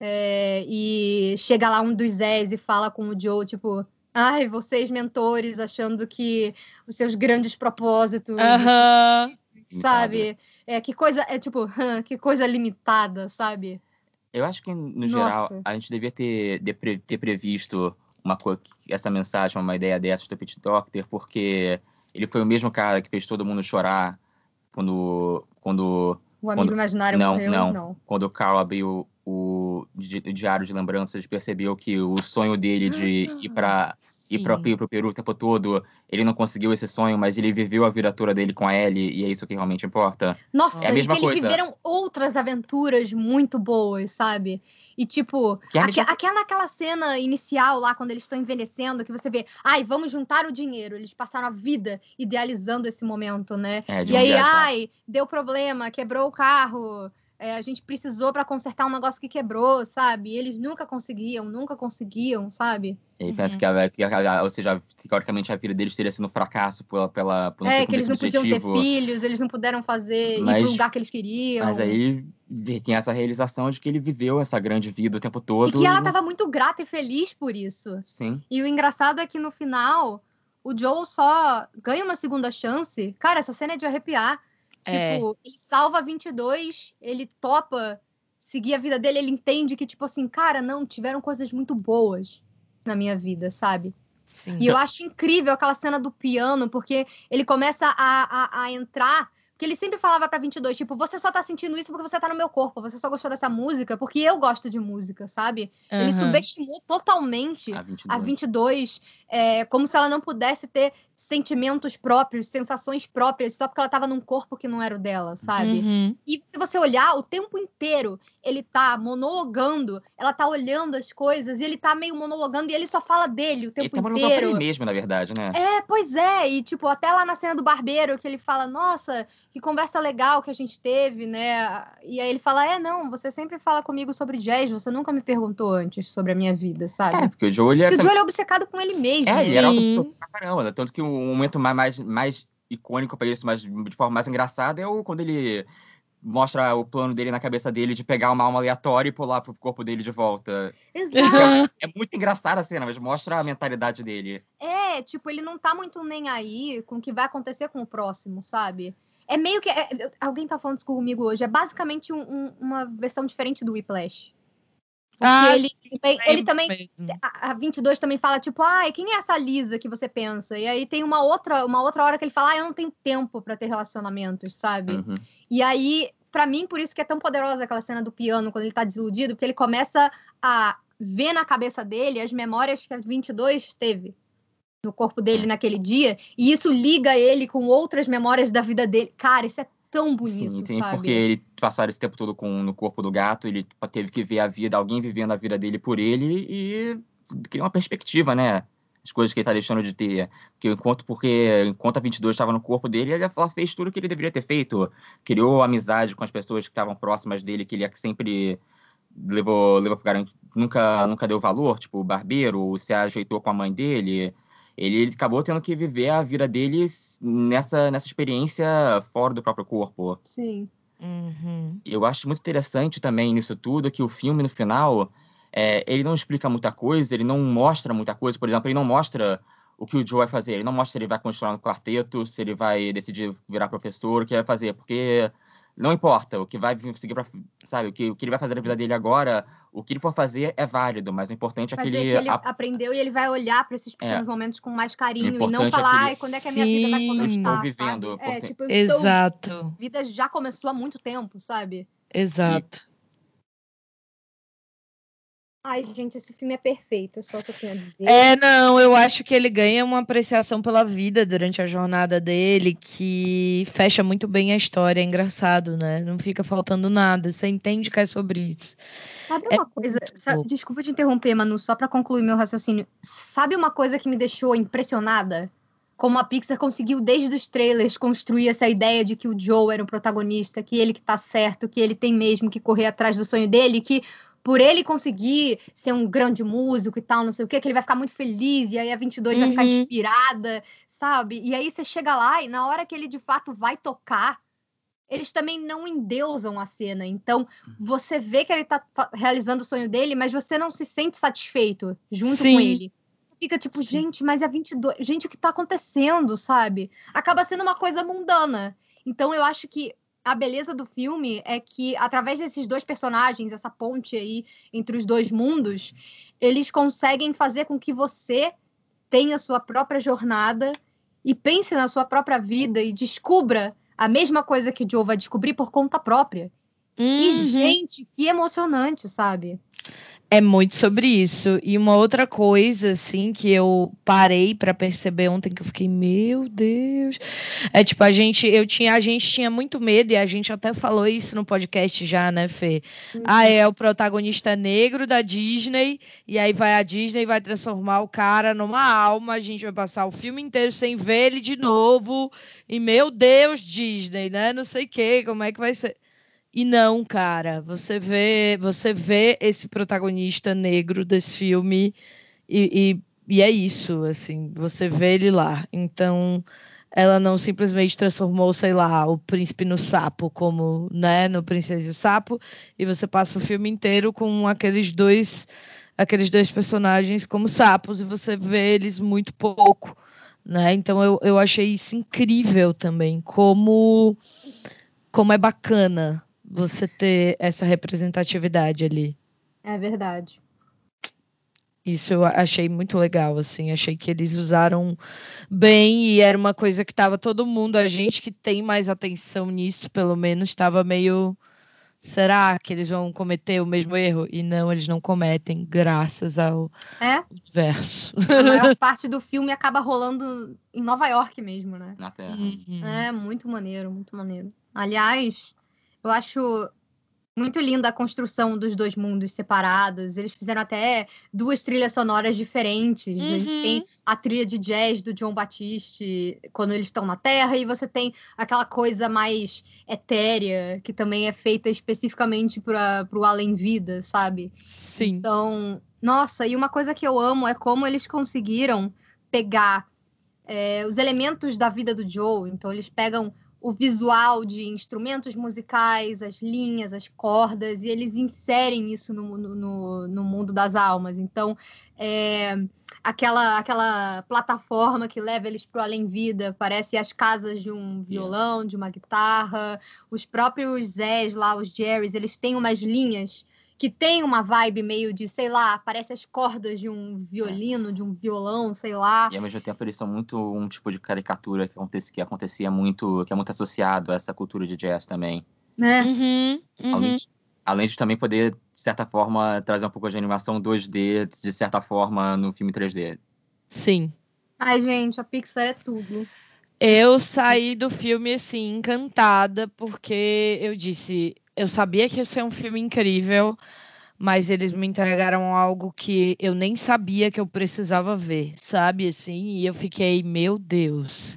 é, e chega lá um dos Zés e fala com o Joe, tipo, ai, vocês mentores achando que os seus grandes propósitos, Aham. sabe? É, que coisa, é tipo, [laughs] que coisa limitada, sabe? Eu acho que, no Nossa. geral, a gente devia ter, de ter previsto uma essa mensagem, uma ideia dessas do Pete Doctor, porque ele foi o mesmo cara que fez todo mundo chorar quando, quando, O amigo Quando- imaginário não, morreu, não. não. quando o Carl abriu o, o diário de lembranças, percebeu que o sonho dele de ir para ir para o Peru o tempo todo, ele não conseguiu esse sonho, mas ele viveu a vida toda dele com a Ellie, e é isso que realmente importa. Nossa, É a mesma eles coisa. viveram outras aventuras muito boas, sabe? E tipo, é a aque- mesma- aquela, aquela cena inicial lá, quando eles estão envelhecendo, que você vê, ai, vamos juntar o dinheiro. Eles passaram a vida idealizando esse momento, né? É, de E um aí, ai, deu problema, quebrou o carro. É, a gente precisou pra consertar um negócio que quebrou, sabe? E eles nunca conseguiam, nunca conseguiam, sabe? Ele pensa Uhum. que, a, que a- ou seja, teoricamente a vida deles teria sido um fracasso pela, pela, por não É, que eles não esse podiam ter objetivo. filhos, eles não puderam fazer, ir Mas- pro lugar que eles queriam. Mas aí tem essa realização de que ele viveu essa grande vida o tempo E todo. que ela e- tava muito grata e feliz por isso. Sim. E o engraçado é que no final, o Joel só ganha uma segunda chance. Cara, essa cena é de arrepiar. É. Tipo, ele salva 22, ele topa seguir a vida dele, ele entende que, tipo assim, cara, não, tiveram coisas muito boas na minha vida, sabe? Sim. E eu acho incrível aquela cena do piano, porque ele começa a, a, a entrar. Porque ele sempre falava pra 22, tipo, você só tá sentindo isso porque você tá no meu corpo, você só gostou dessa música porque eu gosto de música, sabe? Ele Aham. subestimou totalmente A 22. a 22, é, como se ela não pudesse ter sentimentos próprios, sensações próprias, só porque ela tava num corpo que não era o dela, sabe? Uhum. E se você olhar, o tempo inteiro ele tá monologando, ela tá olhando as coisas, e ele tá meio monologando, e ele só fala dele o Ele tempo tá mandando pra ele inteiro. mesmo, na verdade, né? É, pois é, e tipo, até lá na cena do barbeiro, que ele fala, nossa, que conversa legal que a gente teve, né? E aí ele fala, é, não, você sempre fala comigo sobre jazz, você nunca me perguntou antes sobre a minha vida, sabe? É, porque o Joe, ele Porque o Joel é obcecado com ele mesmo. É, ele era alto pra caramba. né? Tanto que o momento mais, mais, mais icônico pra isso, mas de forma mais engraçada, é o, quando ele mostra o plano dele na cabeça dele de pegar uma alma aleatória e pular pro corpo dele de volta. Exato. É muito engraçada a cena, mas mostra a mentalidade dele. É, tipo, ele não tá muito nem aí com o que vai acontecer com o próximo, sabe? É meio que. é- alguém tá falando isso comigo hoje. É basicamente um- um- uma versão diferente do Whiplash. Ah, ele, também- ele também. Mesmo. A a 22 também fala, tipo, ai, quem é essa Lisa que você pensa? E aí tem uma outra, uma outra hora que ele fala, ah, eu não tenho tempo pra ter relacionamentos, sabe? Uhum. E aí, pra mim, por isso que é tão poderosa aquela cena do piano, quando ele tá desiludido, porque ele começa a ver na cabeça dele as memórias que a 22 teve no corpo dele naquele dia, e isso liga ele com outras memórias da vida dele. Cara, isso é tão bonito, Sim, tem sabe? porque ele passar esse tempo todo com, no corpo do gato, ele teve que ver a vida, alguém vivendo a vida dele por ele e criar uma perspectiva, né? As coisas que ele tá deixando de ter. Porque enquanto, porque enquanto a 22 estava no corpo dele, ele- ela fez tudo o que ele deveria ter feito. Criou amizade com as pessoas que estavam próximas dele, que ele sempre levou, levou pro cara, nunca, nunca deu valor, tipo o barbeiro, se ajeitou com a mãe dele. Ele, ele acabou tendo que viver a vida dele nessa, nessa experiência fora do próprio corpo. Sim. Uhum. Eu acho muito interessante também nisso tudo que o filme, no final, é, ele não explica muita coisa, ele não mostra muita coisa. Por exemplo, ele não mostra o que o Joe vai fazer. Ele não mostra se ele vai continuar no quarteto, se ele vai decidir virar professor, o que vai fazer. Porque não importa, o que vai seguir pra, sabe, o que, o que ele vai fazer na vida dele agora, o que ele for fazer é válido, mas o importante é Mas que é ele... que ele a- aprendeu e ele vai olhar pra esses pequenos momentos com mais carinho e não é falar, ele- ai, quando é que a minha vida vai Sim. começar, Eu estou sabe? vivendo, É, porque- tipo, eu estou... Exato, A vida já começou há muito tempo, sabe? exato. Ai, gente, esse filme é perfeito, é só o que eu tenho a dizer. É, não, eu acho que ele ganha uma apreciação pela vida durante a jornada dele, que fecha muito bem a história, é engraçado, né? Não fica faltando nada, você entende que é sobre isso. Sabe É uma coisa? Desculpa te interromper, Manu, só pra concluir meu raciocínio. Sabe uma coisa que me deixou impressionada? Como a Pixar conseguiu, desde os trailers, construir essa ideia de que o Joe era o protagonista, que ele que tá certo, que ele tem mesmo que correr atrás do sonho dele, que por ele conseguir ser um grande músico e tal, não sei o que, que ele vai ficar muito feliz, e aí a 22 uhum. vai ficar uhum. inspirada, sabe? E aí você chega lá e na hora que ele de fato vai tocar, eles também não endeusam a cena. Então, você vê que ele tá realizando o sonho dele, mas você não se sente satisfeito junto Sim. com ele. Fica tipo, Sim. gente, mas é 22. Gente, o que tá acontecendo, sabe? Acaba sendo uma coisa mundana. Então, eu acho que a beleza do filme é que, através desses dois personagens, essa ponte aí entre os dois mundos, eles conseguem fazer com que você tenha sua própria jornada e pense na sua própria vida e descubra a mesma coisa que o Joe vai descobrir por conta própria. Uhum. E, gente, que emocionante, sabe? É muito sobre isso. E uma outra coisa, assim, que eu parei para perceber ontem, que eu fiquei, meu Deus. É tipo, a gente, eu tinha, a gente tinha muito medo, e a gente até falou isso no podcast já, né, Fê? Uhum. Ah, é o protagonista negro da Disney, e aí vai a Disney vai transformar o cara numa alma, a gente vai passar o filme inteiro sem ver ele de novo. E, meu Deus, Disney, né? Não sei o que, como é que vai ser. E não, cara, você vê, você vê esse protagonista negro desse filme e, e, e, é isso, assim, você vê ele lá. Então, ela não simplesmente transformou, sei lá, o príncipe no sapo, como, né, no Princesa e o Sapo, e você passa o filme inteiro com aqueles dois, aqueles dois personagens como sapos e você vê eles muito pouco, né? Então eu, eu achei isso incrível também, como como é bacana você ter essa representatividade ali. É verdade. Isso eu achei muito legal, assim, achei que eles usaram bem e era uma coisa que estava todo mundo, a gente que tem mais atenção nisso, pelo menos, estava meio será que eles vão cometer o mesmo erro? E não, eles não cometem, graças ao é? verso. A maior [laughs] parte do filme acaba rolando em Nova York mesmo, né? Na Terra. Uhum. É, muito maneiro, muito maneiro. Aliás, eu acho muito linda a construção dos dois mundos separados. Eles fizeram até duas trilhas sonoras diferentes. Uhum. A gente tem uhum. a trilha de jazz do John Batiste quando eles estão na Terra, e você tem aquela coisa mais etérea, que também é feita especificamente para o além-vida, sabe? Sim. Então, nossa, e uma coisa que eu amo é como eles conseguiram pegar é, os elementos da vida do Joe. Então, eles pegam o visual de instrumentos musicais, as linhas, as cordas, e eles inserem isso no, no, no mundo das almas. Então, é, aquela, aquela plataforma que leva eles para o além-vida, parece as casas de um violão, de uma guitarra, os próprios Zés lá, os Jerrys, eles têm umas linhas que tem uma vibe meio de, sei lá, parece as cordas de um violino, de um violão, sei lá. E ao mesmo tempo eles são muito um tipo de caricatura que acontecia, que acontecia muito, que é muito associado a essa cultura de jazz também. Né? Uhum, uhum. Além, de, além, de, também poder, de certa forma, trazer um pouco de animação 2D, de certa forma, no filme 3D. Sim. Ai, gente, a Pixar é tudo. Eu saí do filme assim encantada porque eu disse, eu sabia que ia ser um filme incrível, mas eles me entregaram algo que eu nem sabia que eu precisava ver, sabe? Assim, e eu fiquei, meu Deus,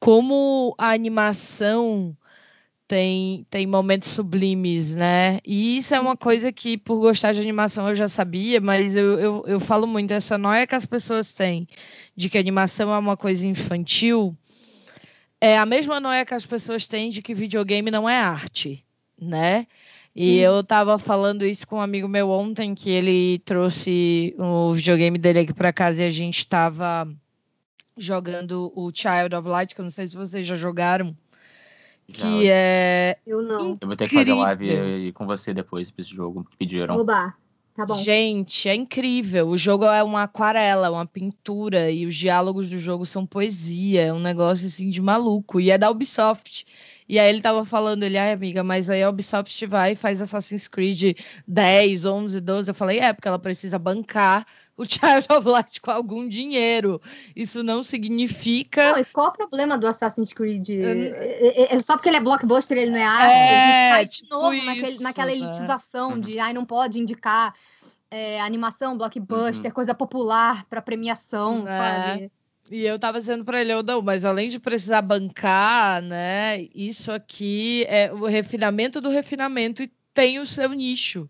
como a animação tem, tem momentos sublimes, né? E isso é uma coisa que, por gostar de animação, eu já sabia, mas eu, eu, eu falo muito, essa noia que as pessoas têm de que animação é uma coisa infantil, é a mesma noia que as pessoas têm de que videogame não é arte né? E hum. eu tava falando isso com um amigo meu ontem, que ele trouxe o videogame dele aqui para casa e a gente tava jogando o Child of Light, que eu não sei se vocês já jogaram. Que é. Eu não. Eu vou ter que fazer live com você depois pra esse jogo que pediram. Oba. Tá bom. Gente, é incrível. O jogo é uma aquarela, uma pintura, e os diálogos do jogo são poesia. É um negócio assim de maluco. E é da Ubisoft. E aí ele tava falando, ele, ai, amiga, mas aí a Ubisoft vai e faz Assassin's Creed 10, 11, 12. Eu falei, é, porque ela precisa bancar o [laughs] Child of Light com algum dinheiro. Isso não significa. Não, e qual o problema do Assassin's Creed? É, é, só porque ele é blockbuster, ele não é arte? É, a gente cai de tipo novo isso, naquele, naquela né? elitização né? de ai, não pode indicar é, animação, blockbuster, uhum. coisa popular para premiação, é. sabe? E eu tava dizendo para ele, eu não, mas além de precisar bancar, né, isso aqui é o refinamento do refinamento e tem o seu nicho.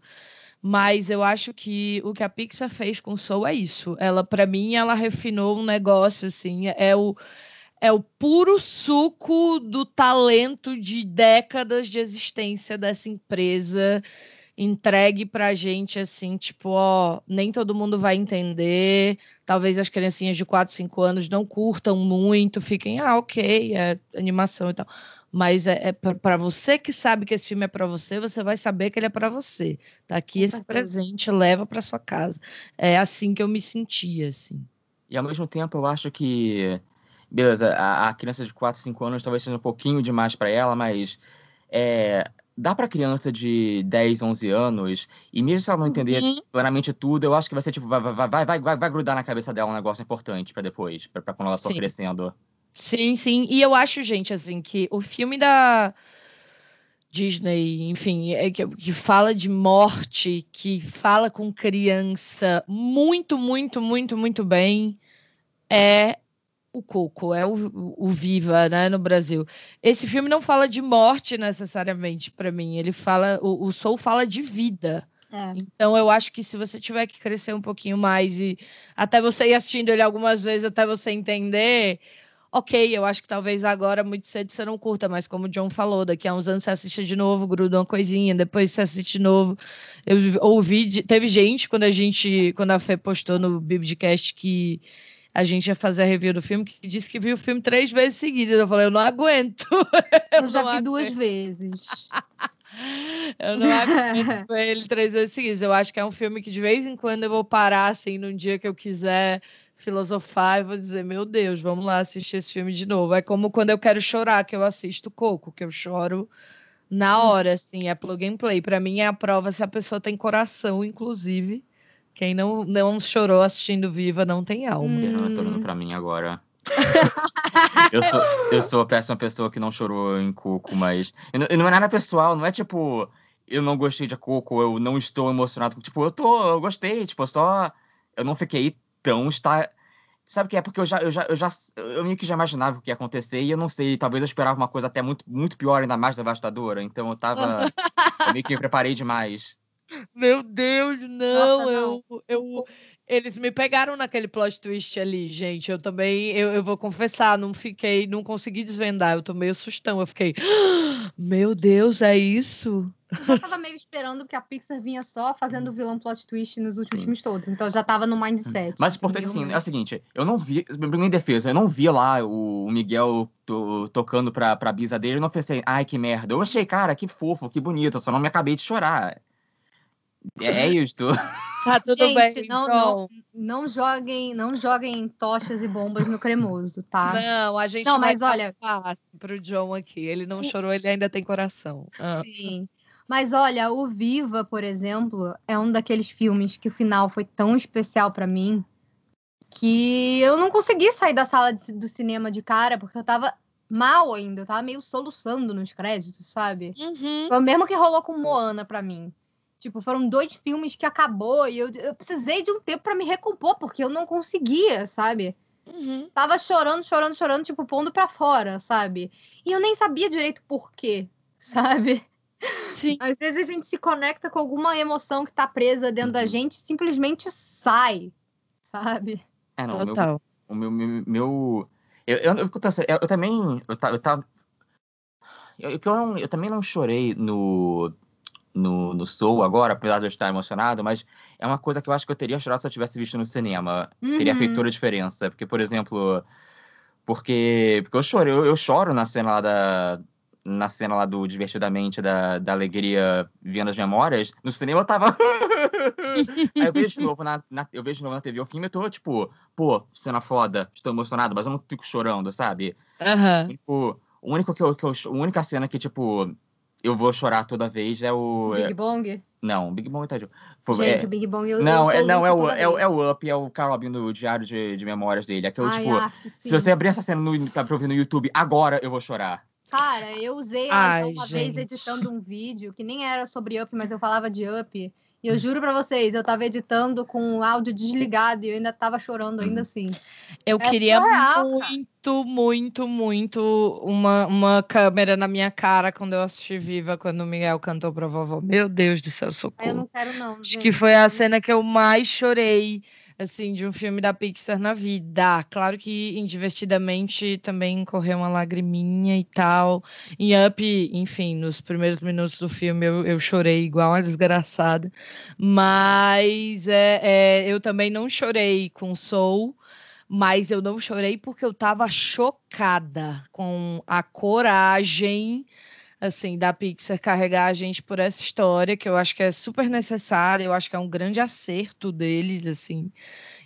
Mas eu acho que o que a Pixar fez com Soul é isso. Ela, para mim, ela refinou um negócio assim, é o é o puro suco do talento de décadas de existência dessa empresa entregue pra gente assim, tipo, ó, nem todo mundo vai entender, talvez as criancinhas de 4, 5 anos não curtam muito, fiquem, ah, ok, é animação e tal. Mas é, é para você que sabe que esse filme é para você, você vai saber que ele é para você. Tá aqui esse presente, leva para sua casa. É assim que eu me sentia, assim. E ao mesmo tempo, eu acho que beleza, a, a criança de 4, 5 anos talvez seja um pouquinho demais para ela, mas é, dá para criança de 10, 11 anos, e mesmo se ela não entender uhum. claramente tudo, eu acho que vai ser tipo, vai, vai, vai, vai, vai, vai grudar na cabeça dela um negócio importante para depois, para quando ela for crescendo. Sim, sim. E eu acho, gente, assim, que o filme da Disney, enfim, é que, que fala de morte, que fala com criança muito, muito, muito, muito bem, é o Coco, é o, o Viva, né, no Brasil. Esse filme não fala de morte necessariamente para mim, ele fala, o, o Soul fala de vida. É. Então eu acho que se você tiver que crescer um pouquinho mais e até você ir assistindo ele algumas vezes até você entender, ok, eu acho que talvez agora muito cedo você não curta, mas como o John falou, daqui a uns anos você assiste de novo, gruda uma coisinha, depois você assiste de novo. Eu ouvi, teve gente quando a gente, quando a Fê postou no Biblicast que a gente ia fazer a review do filme, que disse que viu o filme três vezes seguidas. Eu falei, eu não aguento. [laughs] Eu, eu já vi aguento. duas vezes. [laughs] eu não aguento [laughs] ele três vezes seguidas. Eu acho que é um filme que de vez em quando eu vou parar, assim, num dia que eu quiser filosofar e vou dizer, meu Deus, vamos lá assistir esse filme de novo. É como quando eu quero chorar, que eu assisto Coco, que eu choro na hora, assim, é plug and play. Para mim é a prova se a pessoa tem coração, inclusive, quem não, não chorou assistindo Viva não tem alma. Hum. Não, tô olhando pra mim agora. [laughs] eu, sou, eu sou a péssima pessoa que não chorou em Coco, mas. Não, não é nada pessoal, não é tipo. Eu não gostei de Coco, eu não estou emocionado. Tipo, eu tô, eu gostei, tipo, só. Eu não fiquei tão. Está... Sabe o que é? Porque eu já, eu já, eu já. Eu meio que já imaginava o que ia acontecer e eu não sei, talvez eu esperava uma coisa até muito, muito pior, ainda mais devastadora. Então eu tava. [laughs] eu meio que me preparei demais. Meu Deus, não, Nossa, não. Eu, eu, eles me pegaram naquele plot twist ali, gente. Eu também, eu, eu vou confessar, não fiquei, não consegui desvendar. Eu tomei o sustão. Eu fiquei, ah, meu Deus, é isso? Eu tava meio esperando que a Pixar vinha só fazendo vilão plot twist nos últimos Sim. filmes todos. Então eu já tava no mindset. Mas o importante assim, é o seguinte, eu não vi, em defesa, eu não vi lá o Miguel to, tocando pra, pra bisa dele, eu não pensei, ai que merda. Eu achei, cara, que fofo, que bonito, eu só não me acabei de chorar. É, é isto. [laughs] Tá tudo Gente, bem. Não, então. não, não, joguem, não joguem tochas e bombas no cremoso, tá? Não, a gente não, mas olha pro John aqui. Ele não chorou, ele ainda tem coração. Ah. Sim. Mas olha, o Viva, por exemplo, é um daqueles filmes que o final foi tão especial para mim que eu não consegui sair da sala de, do cinema de cara porque eu tava mal ainda, eu tava meio soluçando nos créditos, sabe? Uhum. Foi o mesmo que rolou com Moana para mim. Tipo, foram dois filmes que acabou e eu, eu precisei de um tempo para me recompor, porque eu não conseguia, sabe? Uhum. Tava chorando, chorando, chorando, tipo, pondo pra fora, sabe? E eu nem sabia direito por quê, sabe? Sim. Às vezes a gente se conecta com alguma emoção que tá presa dentro da uhum. gente simplesmente sai, sabe? É, não, Total. O meu. O meu, meu eu, eu, eu, fico pensando, eu, eu também. Eu, eu, tava, eu, eu, não, eu também não chorei no no, no Soul agora, apesar de eu estar emocionado, mas é uma coisa que eu acho que eu teria chorado se eu tivesse visto no cinema. Uhum. Teria feito toda a diferença. Porque, por exemplo, porque, porque eu choro, eu, eu choro na cena lá da. Na cena lá do Divertidamente, da, da alegria vendo as memórias, no cinema eu tava. [laughs] Aí eu vejo de novo na, na, eu vejo de novo na TV o filme e tô, tipo, pô, cena foda, estou emocionado, mas eu não fico chorando, sabe? Uhum. Tipo, o único que eu, que eu. A única cena que, tipo, eu vou chorar toda vez é o. Big Bong? Não, Big Bong tá. Foi, Gente, é... o Big Bong eu Não, é, não é, o, é, o, é o Up, é o Carl abrindo o diário de, de memórias dele. Aquele, Ai, tipo, af, se você abrir essa cena no, pra ouvir no YouTube, agora eu vou chorar. Cara, eu usei Ai, uma gente. vez editando um vídeo que nem era sobre Up, mas eu falava de Up. E eu juro pra vocês, eu tava editando com o áudio desligado e eu ainda tava chorando ainda assim. Eu É queria muito, muito, muito uma, uma câmera na minha cara quando eu assisti Viva, quando o Miguel cantou pra vovó. Meu Deus do céu, Aí eu socorro. não quero não, Acho gente. que foi a cena que eu mais chorei, assim, de um filme da Pixar na vida. Claro que individualmente também correu uma lagriminha e tal. Em Up, enfim, nos primeiros minutos do filme eu, eu chorei igual uma desgraçada. Mas é, é, eu também não chorei com Soul. Mas eu não chorei porque eu tava chocada com a coragem assim, da Pixar carregar a gente por essa história, que eu acho que é super necessária, eu acho que é um grande acerto deles, assim.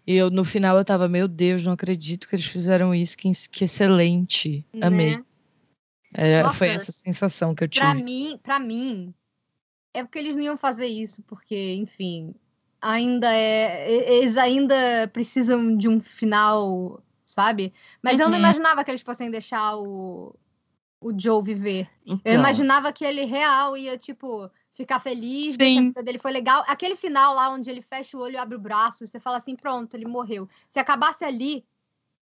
E eu, no final, eu tava, meu Deus, não acredito que eles fizeram isso, que, que excelente. Amei. Né? É, Nossa, foi essa sensação que eu tive. Pra mim, pra mim, é porque eles não iam fazer isso, porque, enfim, ainda é. Eles ainda precisam de um final, sabe? Mas eu não Uhum. imaginava que eles fossem deixar o, o Joe viver. Eu Então, imaginava que ele real ia, tipo, ficar feliz, ver que a Sim. vida dele foi legal. Aquele final lá onde ele fecha o olho e abre o braço, você fala assim, pronto, ele morreu. Se acabasse ali,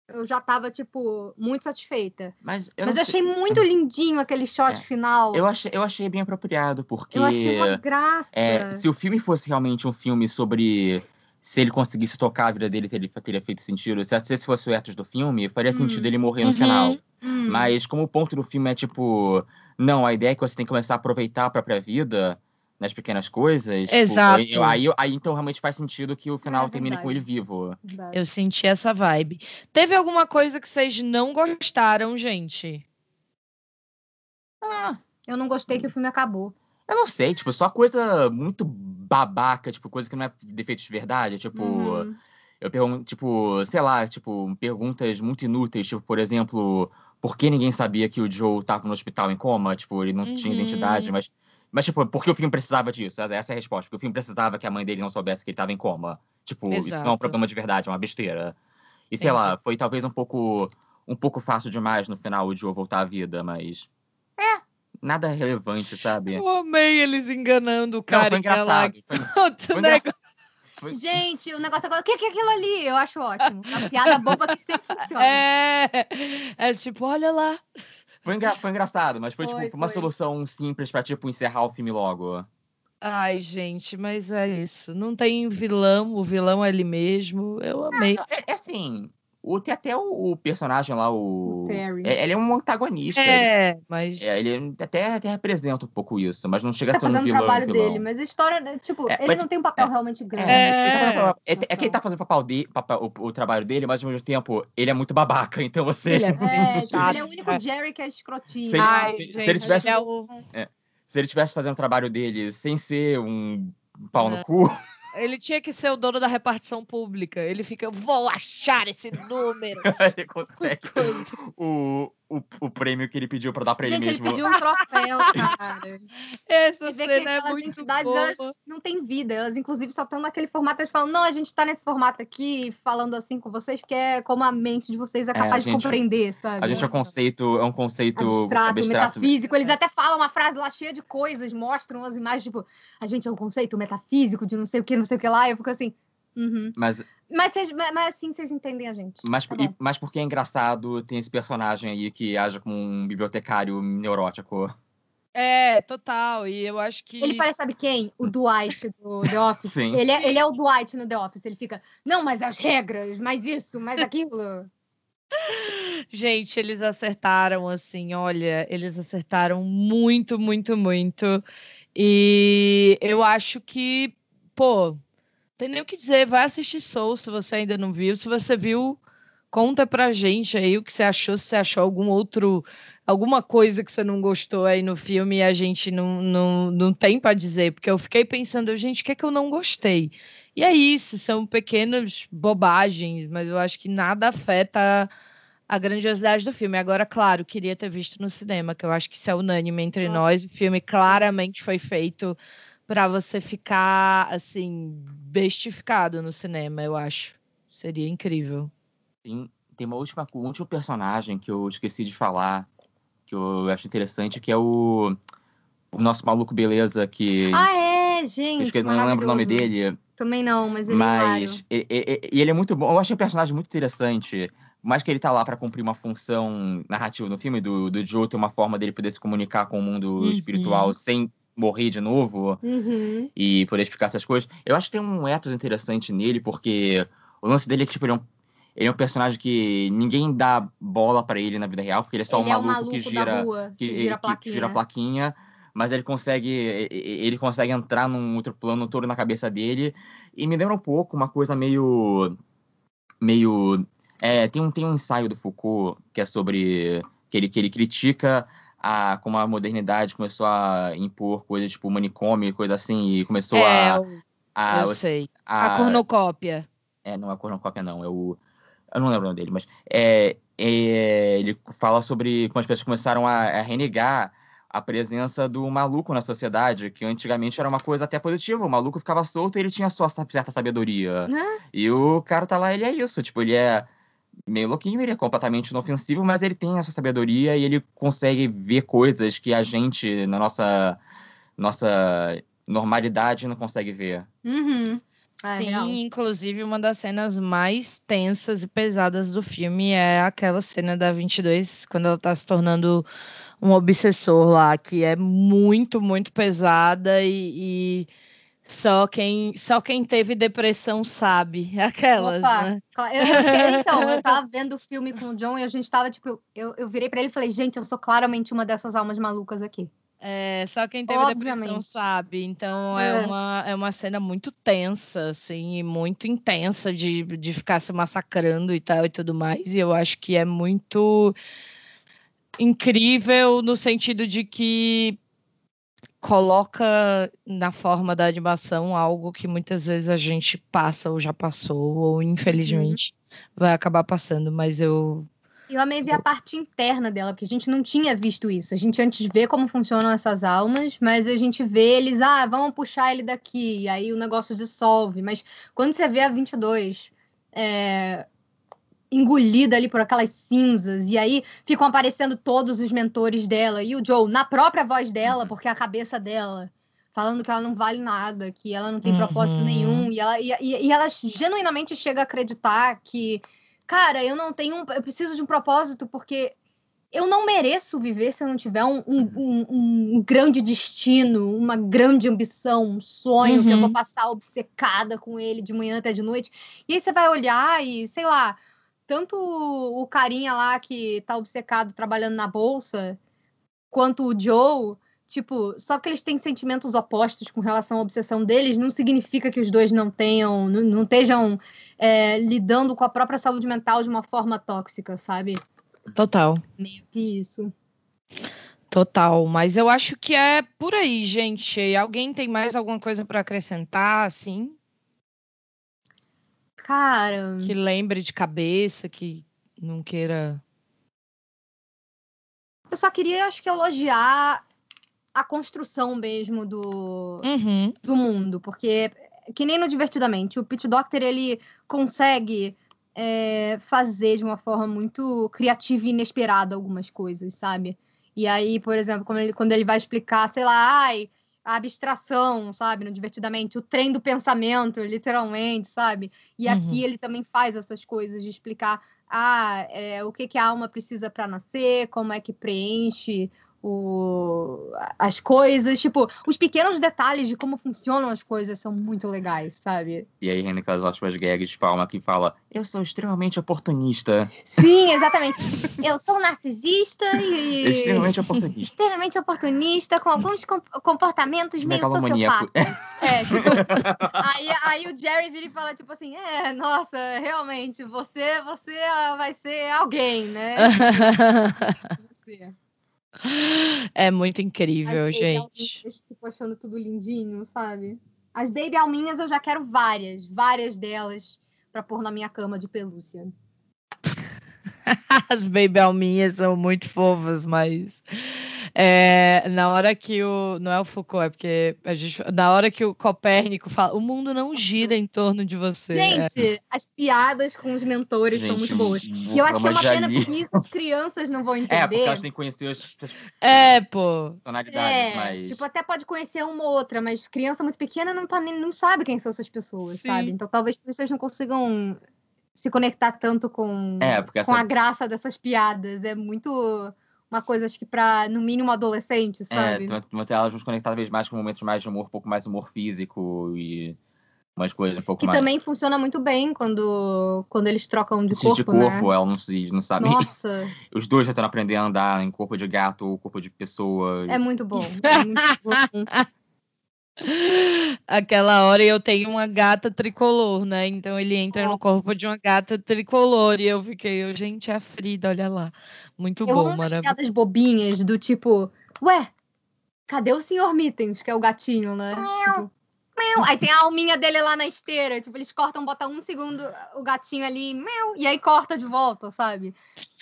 eu já tava, tipo, muito satisfeita. Mas eu, Mas eu sei- achei muito lindinho aquele shot É. final. eu achei, eu achei bem apropriado, porque Eu achei uma graça. é, se o filme fosse realmente um filme sobre se ele conseguisse tocar a vida dele, teria, teria feito sentido. Se esse fosse o ethos do filme, faria Hum. sentido ele morrer no Uhum. final. Hum. Mas como o ponto do filme é tipo, não, a ideia é que você tem que começar a aproveitar a própria vida nas pequenas coisas. tipo, Exato. aí, aí, aí, então realmente faz sentido que o final É termine com ele vivo. Verdade. Eu senti essa vibe. Teve alguma coisa que vocês não gostaram, gente? Ah, Eu não gostei que o filme acabou. eu não sei, tipo, só coisa muito babaca, tipo, coisa que não é defeito de verdade. Tipo, Uhum. eu pergunto, tipo, sei lá, tipo, perguntas muito inúteis, tipo, por exemplo, por que ninguém sabia que o Joe tava no hospital em coma? Tipo, ele não tinha Uhum. identidade, mas. Mas, tipo, por que o filme precisava disso? Essa é a resposta. Porque o filme precisava que a mãe dele não soubesse que ele tava em coma. Tipo, isso não é um Exato. problema de verdade, é uma besteira. E sei lá, foi talvez um pouco um pouco fácil demais no final o Joe voltar à vida, mas. É, nada relevante, sabe? Eu amei eles enganando o Não, cara. [laughs] foi engraçado. Foi, Outro foi negócio. engraçado. Foi- Gente, o negócio agora. O que que é aquilo ali? Eu acho ótimo. Uma piada boba que sempre funciona. É, é tipo, olha lá. Foi, engra- foi engraçado, mas foi, Foi, tipo, uma solução simples pra, tipo, encerrar o filme logo. Ai, gente, mas é isso. Não tem vilão, o vilão é ele mesmo. Eu amei. Não, É, é assim, o, tem até o, o personagem lá, o... O Terry. é- ele é um antagonista. É, mas. É, ele até, até representa um pouco isso, mas não chega Tá a ser um fazendo o vilão. trabalho vilão. dele, mas a história, né, tipo, É, ele mas- não tem um papel é. realmente grande. É, tipo, ele tá é, é que ele tá fazendo o, papel de, papel- o, o trabalho dele, mas ao mesmo tempo ele é muito babaca, [laughs] então você. Ele é É, [laughs] tipo, ele é o único é. Jerry que é escrotinho. Se ele- Ai, se- se gente, ele tivesse- é o- Se ele estivesse fazendo o trabalho dele sem ser um pau É. no cu, Ele tinha que ser o dono da repartição pública. Ele fica, vou achar esse número. [laughs] ele consegue o, o, o prêmio que ele pediu pra dar pra Gente, ele ele mesmo. pediu um troféu, [laughs] cara. Essa Você vê que cena é aquelas muito entidades boa. elas não têm vida. Elas, inclusive, só estão naquele formato. Eles falam, não, a gente tá nesse formato aqui, falando assim com vocês, porque é como a mente de vocês é É, capaz de gente- compreender, sabe? A gente é um conceito, é um conceito abstrato, abstrato. metafísico. Eles até falam uma frase lá cheia de coisas, mostram as imagens, tipo, a gente é um conceito metafísico de não sei o que, não sei o que lá. E eu fico assim, uhum. Mas, Mas, vocês- mas, mas assim vocês entendem a gente. mas, Tá e- mas porque é engraçado, tem esse personagem aí que age como um bibliotecário neurótico. É, total. E eu acho que. Ele parece, sabe quem? O Dwight do The [laughs] Office. Sim. Ele é, ele é o Dwight no The Office. Ele fica, não, mas as regras, mais isso, mais aquilo. [laughs] Gente, eles acertaram assim, olha, eles acertaram muito, muito, muito. E eu acho que, pô, tem nem o que dizer, vai assistir Soul se você ainda não viu. Se você viu, conta pra gente aí o que você achou, se você achou algum outro, alguma coisa que você não gostou aí no filme e a gente não, não, não tem pra dizer, porque eu fiquei pensando, gente, o que é que eu não gostei? E é isso, são pequenas bobagens, mas eu acho que nada afeta a grandiosidade do filme. Agora, claro, queria ter visto no cinema, que eu acho que isso é unânime entre nós. O filme claramente foi feito para você ficar assim bestificado no cinema, eu acho. Seria incrível. Tem, tem uma última, um último personagem que eu esqueci de falar. que eu acho interessante, que é o, o nosso maluco beleza que. Ah, é, gente. Acho que eu não lembro o nome dele. Também não, mas ele é Mas. hilário. E, e- e ele é muito bom. Eu achei o personagem muito interessante. Por mais que ele tá lá pra cumprir uma função narrativa no filme, do, do Joe ter uma forma dele poder se comunicar com o mundo Uhum. espiritual sem morrer de novo Uhum. e poder explicar essas coisas. Eu acho que tem um ethos interessante nele, porque o lance dele é que, tipo, ele é um, ele é um personagem que ninguém dá bola pra ele na vida real, porque ele é só ele um é o maluco, maluco que gira rua, que, que, gira a que- gira a plaquinha, mas ele consegue ele consegue entrar num outro plano todo na cabeça dele e me lembra um pouco uma coisa meio meio é, tem um tem um ensaio do Foucault que é sobre que ele que ele critica a como a modernidade começou a impor coisas tipo manicômio, coisa assim, e começou É, a, a, eu sei. a- A cornucópia. é, não é cornucópia, não. É o. Eu não lembro o nome dele, mas é, é, ele fala sobre como as pessoas começaram a, a renegar a presença do maluco na sociedade, que antigamente era uma coisa até positiva. O maluco ficava solto e ele tinha sua certa sabedoria. Né? E o cara tá lá, ele é isso. Tipo, ele é meio louquinho, ele é completamente inofensivo, mas ele tem essa sabedoria e ele consegue ver coisas que a gente, na nossa, nossa normalidade, não consegue ver. Uhum. É, Sim, real. inclusive uma das cenas mais tensas e pesadas do filme é aquela cena da 22, quando ela tá se tornando um obsessor lá, que é muito, muito pesada e, e só quem só quem teve depressão sabe. [laughs] Aquelas, Opa, né? eu- [laughs] então, eu tava vendo o filme com o John e a gente tava, tipo, eu, eu virei pra ele e falei, gente, eu sou claramente uma dessas almas malucas aqui. É, só quem teve depressão Obviamente. sabe. Então é, É. uma, é uma cena muito tensa, assim, muito intensa de, de ficar se massacrando e tal e tudo mais. E eu acho que é muito incrível no sentido de que coloca na forma da animação algo que muitas vezes a gente passa ou já passou, ou infelizmente vai acabar passando, mas eu Eu amei ver a parte interna dela, porque a gente não tinha visto isso. A gente antes vê como funcionam essas almas, mas a gente vê eles, ah, vamos puxar ele daqui, e aí o negócio dissolve. Mas quando você vê a 22 é, engolida ali por aquelas cinzas, e aí ficam aparecendo todos os mentores dela, e o Joe, na própria voz dela, Uhum. porque é a cabeça dela, falando que ela não vale nada, que ela não tem propósito Uhum. nenhum, e ela, e, e- ela genuinamente chega a acreditar que cara, eu não tenho um, eu preciso de um propósito porque eu não mereço viver se eu não tiver um, um, um- grande destino, uma grande ambição, um sonho que eu Uhum. vou passar obcecada com ele de manhã até de noite. E aí você vai olhar e, sei lá, tanto o carinha lá que tá obcecado trabalhando na bolsa, quanto o Joe, tipo, só que eles têm sentimentos opostos com relação à obsessão deles, não significa que os dois não tenham, não, não estejam é, lidando com a própria saúde mental de uma forma tóxica, sabe? total. Meio que isso. Total, mas eu acho que é por aí, gente. Alguém tem mais alguma coisa para acrescentar, assim? Cara, Que lembre de cabeça, que não queira. eu só queria, acho que, elogiar a construção mesmo do, Uhum. do mundo, porque que nem no Divertidamente, o Pit Doctor ele consegue é, fazer de uma forma muito criativa e inesperada algumas coisas, sabe? E aí, por exemplo, quando ele, quando ele vai explicar, sei lá, ai, a abstração, sabe, no Divertidamente, o trem do pensamento, literalmente, sabe? E aqui Uhum. ele também faz essas coisas de explicar ah, é, o que, que a alma precisa para nascer, como é que preenche o, as coisas, tipo, os pequenos detalhes de como funcionam as coisas são muito legais, sabe? E aí, Henrique, aquelas ótimas gags de palma que fala: Eu sou extremamente oportunista. Sim, exatamente. Eu sou narcisista e Extremamente oportunista. extremamente oportunista, com alguns com- comportamentos meio Megalomaníaco. sociopatas. É, tipo, aí, aí o Jerry vira e fala, tipo assim, é, nossa, realmente, você, você vai ser alguém, né? [laughs] Você. É muito incrível, As gente. tipo, achando tudo lindinho, sabe? As baby alminhas eu já quero várias, várias delas pra pôr na minha cama de pelúcia. [laughs] As baby alminhas são muito fofas, mas É, na hora que o. Não é o Foucault, é porque a gente. Na hora que o Copérnico fala, o mundo não gira em torno de você. Gente, é. as piadas com os mentores gente, são muito boas. E eu acho que é uma pena porque as crianças não vão entender. É, porque elas têm que conhecer as, é, pô. tonalidades, é, mas. Tipo, até pode conhecer uma ou outra, mas criança muito pequena não, tá, nem, não sabe quem são essas pessoas, Sim. sabe? Então talvez vocês não consigam se conectar tanto com, é, com essa... a graça dessas piadas. É muito uma coisa, acho que para no mínimo adolescente, é, sabe? É, manter elas nos conectadas vez mais com momentos mais de humor, um pouco mais humor físico e umas coisas um pouco que mais. Que também funciona muito bem quando, quando eles trocam de corpo, de corpo, né? ela não, não sabe. Nossa! [laughs] Os dois já estão aprendendo a andar em corpo de gato ou corpo de pessoa. É muito bom. É muito [laughs] bom. Aquela hora eu tenho uma gata tricolor, né? Então ele entra no corpo de uma gata tricolor e eu fiquei, gente, é a Frida, olha lá. Muito eu bom, maravilhoso. bobinhas do tipo, ué, cadê o senhor Mittens, que é o gatinho, né? Tipo, Aí tem a alminha dele lá na esteira. Tipo, eles cortam, botam um segundo o gatinho ali, meu, e aí corta de volta, sabe?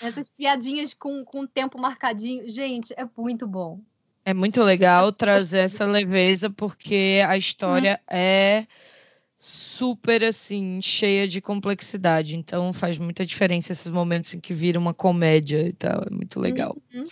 Essas piadinhas com, com o tempo marcadinho. Gente, é muito bom. É muito legal trazer essa leveza, porque a história hum. é super assim, cheia de complexidade. Então faz muita diferença esses momentos em que vira uma comédia e tal. É muito legal. Uhum.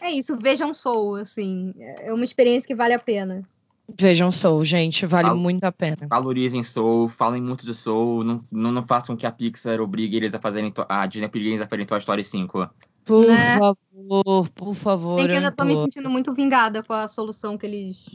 É isso, vejam Soul, assim. É uma experiência que vale a pena. Vejam Soul, gente, vale Val muito a pena. Valorizem Soul, falem muito de Soul, não, não, não façam que a Pixar obrigue eles a fazerem a Disney obrigue eles a fazerem Toy Story 5. Por né? favor, por favor. Tem que ainda tô me sentindo muito vingada com a solução que eles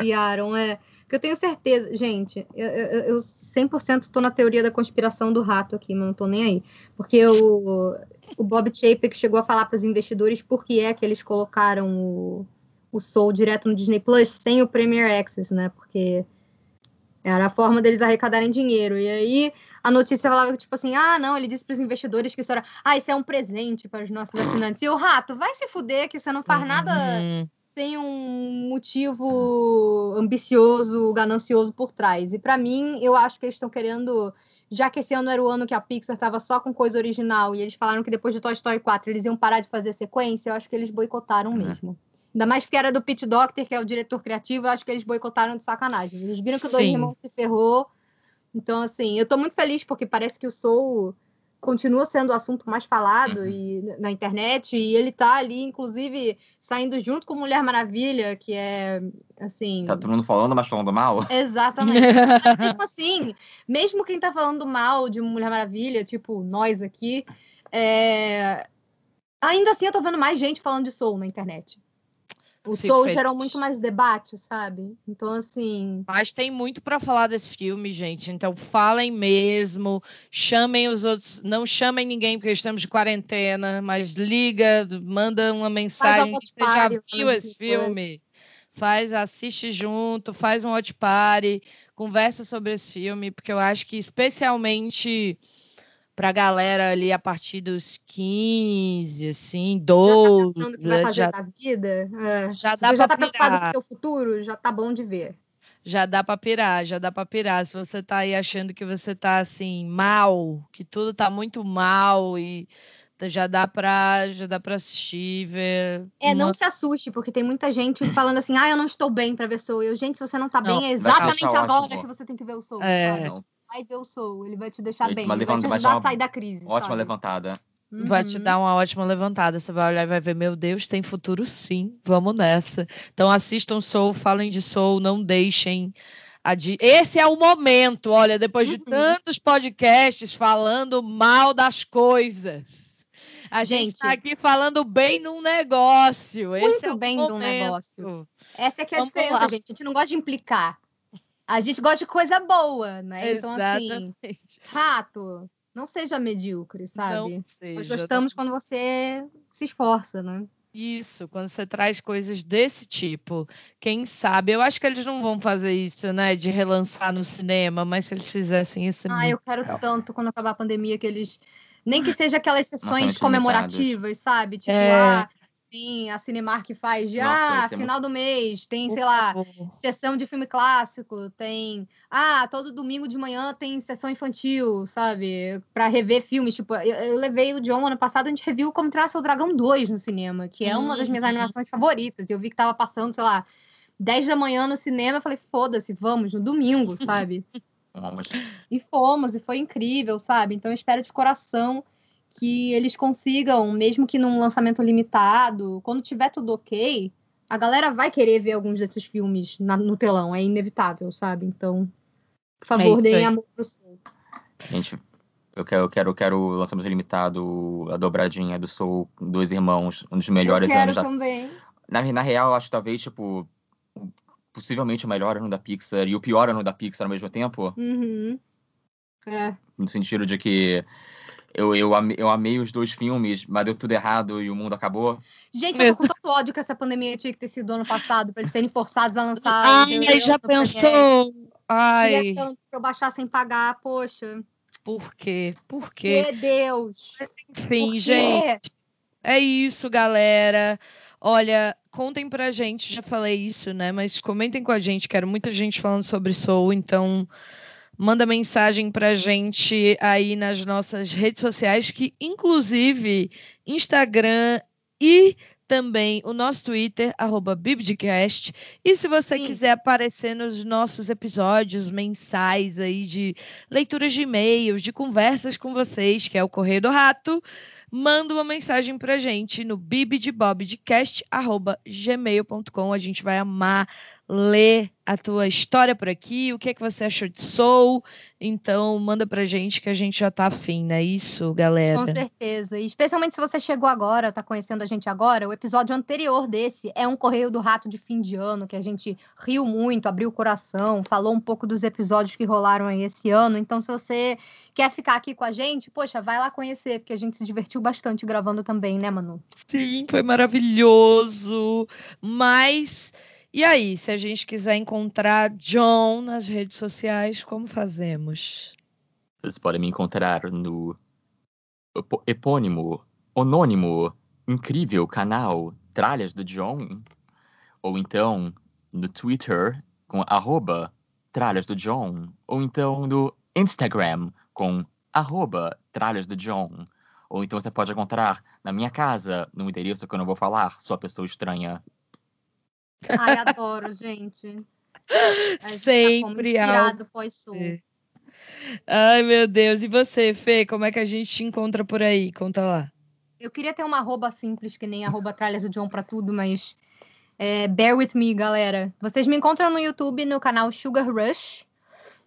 criaram. É. Porque eu tenho certeza, gente, eu, eu, eu 100% tô na teoria da conspiração do rato aqui, mas não tô nem aí. Porque o, o Bob Chapek chegou a falar para os investidores por que é que eles colocaram o, o Soul direto no Disney Plus sem o Premier Access, né? Porque era a forma deles arrecadarem dinheiro. E aí a notícia falava que, tipo assim, ah, não, ele disse para os investidores que isso era, ah, isso é um presente para os nossos assinantes. E o rato, vai se fuder que você não faz nada uhum. sem um motivo ambicioso, ganancioso por trás. E para mim, eu acho que eles estão querendo. Já que esse ano era o ano que a Pixar estava só com coisa original e eles falaram que depois de Toy Story 4 eles iam parar de fazer sequência, eu acho que eles boicotaram uhum. mesmo. Ainda mais porque era do Pete Doctor, que é o diretor criativo, eu acho que eles boicotaram de sacanagem. Eles viram que o Dois Irmãos se ferrou. Então, assim, eu tô muito feliz porque parece que o Soul continua sendo o assunto mais falado uhum. e, na internet, e ele tá ali, inclusive, saindo junto com Mulher Maravilha, que é, assim... Tá todo mundo falando, mas falando mal? Exatamente. [laughs] tipo assim, mesmo quem tá falando mal de Mulher Maravilha, tipo nós aqui, é... ainda assim eu tô vendo mais gente falando de Soul na internet. O Fico Soul feliz. gerou muito mais debate, sabe? Então, assim. Mas tem muito para falar desse filme, gente. Então, falem mesmo. Chamem os outros. Não chamem ninguém, porque estamos de quarentena. Mas liga, manda uma mensagem. Você já viu esse filme? Faz, assiste junto, faz um watch party, conversa sobre esse filme, porque eu acho que, especialmente pra galera ali a partir dos 15, assim, 12. Já tá que vai fazer já, da vida? É. Já dá Você já tá pirar. preocupado com o seu futuro? Já tá bom de ver. Já dá pra pirar, já dá pra pirar. Se você tá aí achando que você tá, assim, mal, que tudo tá muito mal e já dá pra, já dá pra assistir, ver. É, não se assuste, porque tem muita gente falando assim, ah, eu não estou bem pra ver Soul. Eu, gente, se você não tá não, bem, é exatamente agora ótimo. que você tem que ver o Soul. É, vai ver o Soul, ele vai te deixar bem, ele vai te ajudar a sair da crise. Ótima sabe? levantada. Uhum. Vai te dar uma ótima levantada. Você vai olhar e vai ver, meu Deus, tem futuro sim. Vamos nessa. Então assistam Soul, falem de Soul, não deixem. Adi... Esse é o momento, olha, depois de uhum. tantos podcasts falando mal das coisas. A gente está aqui falando bem num negócio. Muito Esse é bem num negócio. Essa é que é a Vamos diferença, lá. gente. A gente não gosta de implicar. A gente gosta de coisa boa, né? Exatamente. Então, assim, rato, não seja medíocre, sabe? Não seja, Nós gostamos não... quando você se esforça, né? Isso, quando você traz coisas desse tipo. Quem sabe? Eu acho que eles não vão fazer isso, né? De relançar no cinema, mas se eles fizessem isso. É ah, eu quero legal. tanto quando acabar a pandemia que eles. Nem que seja aquelas sessões comemorativas, sabe? Tipo, é... ah, tem a Cinemark que faz de, Nossa, ah, é final do mês, tem, sei lá, sessão de filme clássico, tem, ah, todo domingo de manhã tem sessão infantil, sabe? Pra rever filmes, tipo, eu, eu levei o John ano passado, a gente reviu Como Traça o Dragão 2 no cinema, que é uma das minhas Uhum. animações favoritas, eu vi que tava passando, sei lá, 10 da manhã no cinema, eu falei, foda-se, vamos, no domingo, sabe? [laughs] Vamos. E fomos, e foi incrível, sabe? Então eu espero de coração que eles consigam, mesmo que num lançamento limitado, quando tiver tudo ok, a galera vai querer ver alguns desses filmes na- no telão, é inevitável, sabe? Então, por favor, É deem aí. amor pro Soul. Gente, eu quero, eu quero, eu quero o lançamento limitado, a dobradinha do Soul, Dois Irmãos, um dos melhores eu quero anos da também. Na, na real, eu acho talvez, tipo, possivelmente o melhor ano da Pixar e o pior ano da Pixar ao mesmo tempo, Uhum. É. no sentido de que eu, eu, amei, eu amei os dois filmes, mas deu tudo errado e o mundo acabou. Gente, eu tô com tanto ódio que essa pandemia tinha que ter sido ano passado, pra eles serem forçados a lançar. Ai, já pensou? Ai, Queria tanto pra eu baixar sem pagar, poxa. por quê? Por quê? Que Deus. Enfim, gente. É isso, galera. Olha, contem pra gente, já falei isso, né? Mas comentem com a gente, quero muita gente falando sobre Soul, então manda mensagem pra gente aí nas nossas redes sociais, que inclusive Instagram e também o nosso Twitter, arroba Bibdcast. E se você Sim. quiser aparecer nos nossos episódios mensais aí de leituras de e-mails, de conversas com vocês, que é o Correio do Rato, manda uma mensagem pra gente no bibdebobdcast.gmail.com. A gente vai amar ler a tua história por aqui, o que é que você achou de Soul. Então, manda pra gente que a gente já tá afim, não é isso, galera? Com certeza. E especialmente se você chegou agora, tá conhecendo a gente agora, o episódio anterior desse é um Correio do Rato de fim de ano, que a gente riu muito, abriu o coração, falou um pouco dos episódios que rolaram aí esse ano. Então, se você quer ficar aqui com a gente, poxa, vai lá conhecer, porque a gente se divertiu bastante gravando também, né, Manu? Sim, foi maravilhoso. Mas e aí, se a gente quiser encontrar John nas redes sociais, como fazemos? Vocês podem me encontrar no epônimo, anônimo, incrível canal Tralhas do John, ou então no Twitter com arroba Tralhas do John, ou então no Instagram com arroba Tralhas do John, ou então você pode encontrar na minha casa, no endereço que eu não vou falar, só pessoa estranha. Ai, adoro, gente. A gente tá Sempre inspirado pós-sul. É. Ai, meu Deus. E você, Fê, como é que a gente te encontra por aí? Conta lá. Eu queria ter uma arroba simples, que nem arroba tralhas do John pra tudo, mas é, bear with me, galera. Vocês me encontram no YouTube, no canal Sugar Rush,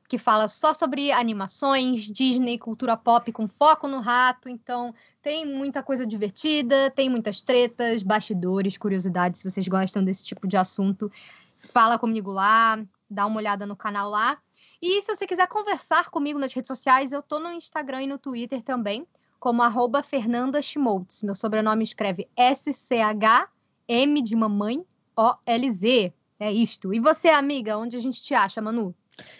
que fala só sobre animações, Disney, cultura pop com foco no rato. Então, tem muita coisa divertida, tem muitas tretas, bastidores, curiosidades. Se vocês gostam desse tipo de assunto, fala comigo lá, dá uma olhada no canal lá. E se você quiser conversar comigo nas redes sociais, eu tô no Instagram e no Twitter também como arroba Fernanda Schmoltz. Meu sobrenome escreve S-C-H-M de mamãe O-L-Z. É isto. E você, amiga, onde a gente te acha, Manu?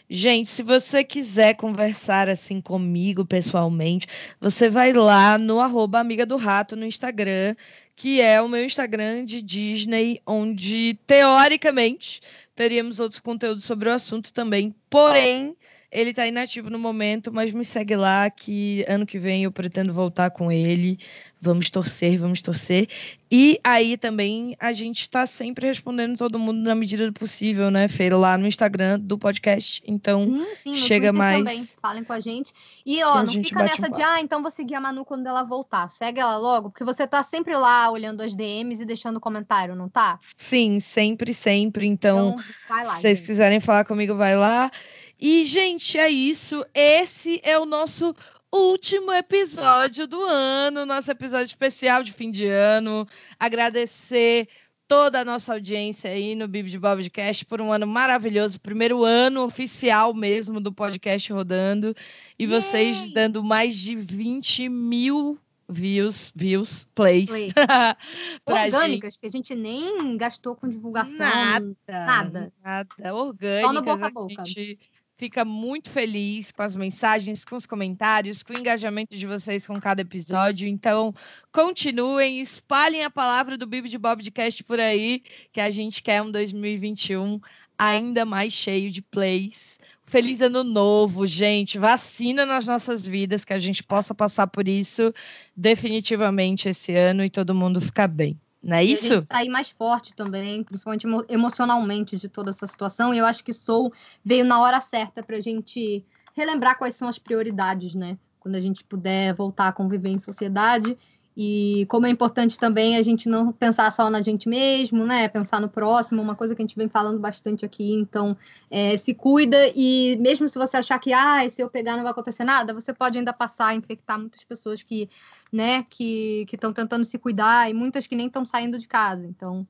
Gente, se você quiser conversar assim comigo pessoalmente, você vai lá no arroba Amiga do Rato no Instagram, que é o meu Instagram de Disney, onde teoricamente teríamos outros conteúdos sobre o assunto também. Porém, ele tá inativo no momento, mas me segue lá que ano que vem eu pretendo voltar com ele. Vamos torcer, vamos torcer. E aí também a gente está sempre respondendo todo mundo na medida do possível, né, Feira? Lá no Instagram do podcast. Então, Sim, sim, chega mais- também. Falem com a gente. E, ó, não fica bate um nessa de, ah, então vou seguir a Manu quando ela voltar. Segue ela logo, porque você tá sempre lá olhando as DMs e deixando comentário, não tá? sim, sempre, sempre. Então, vai lá. se vocês gente. quiserem falar comigo, vai lá. E, gente, é isso. Esse é o nosso último episódio do ano, nosso episódio especial de fim de ano. Agradecer toda a nossa audiência aí no Bibi de Bobcast por um ano maravilhoso, primeiro ano oficial mesmo do podcast rodando, e vocês Yay! dando mais de 20 mil views, views, plays, Play. [laughs] pra gente. Orgânicas, que a gente nem gastou com divulgação. Nada. nada. Nada. Orgânicas. boca a a boca. gente fica muito feliz com as mensagens, com os comentários, com o engajamento de vocês com cada episódio. Então, continuem, espalhem a palavra do Bibi de Bobcast por aí, que a gente quer um 2021 ainda mais cheio de plays. Feliz ano novo, gente. Vacina nas nossas vidas, que a gente possa passar por isso definitivamente esse ano e todo mundo ficar bem. Não é isso? Sair mais forte também, principalmente emocionalmente de toda essa situação. E eu acho que Soul veio na hora certa para a gente relembrar quais são as prioridades, né? Quando a gente puder voltar a conviver em sociedade e como é importante também a gente não pensar só na gente mesmo, né? Pensar no próximo, uma coisa que a gente vem falando bastante aqui. Então, é, se cuida e mesmo se você achar que, ah, se eu pegar não vai acontecer nada, você pode ainda passar a infectar muitas pessoas que, né, que estão tentando se cuidar e muitas que nem estão saindo de casa. Então,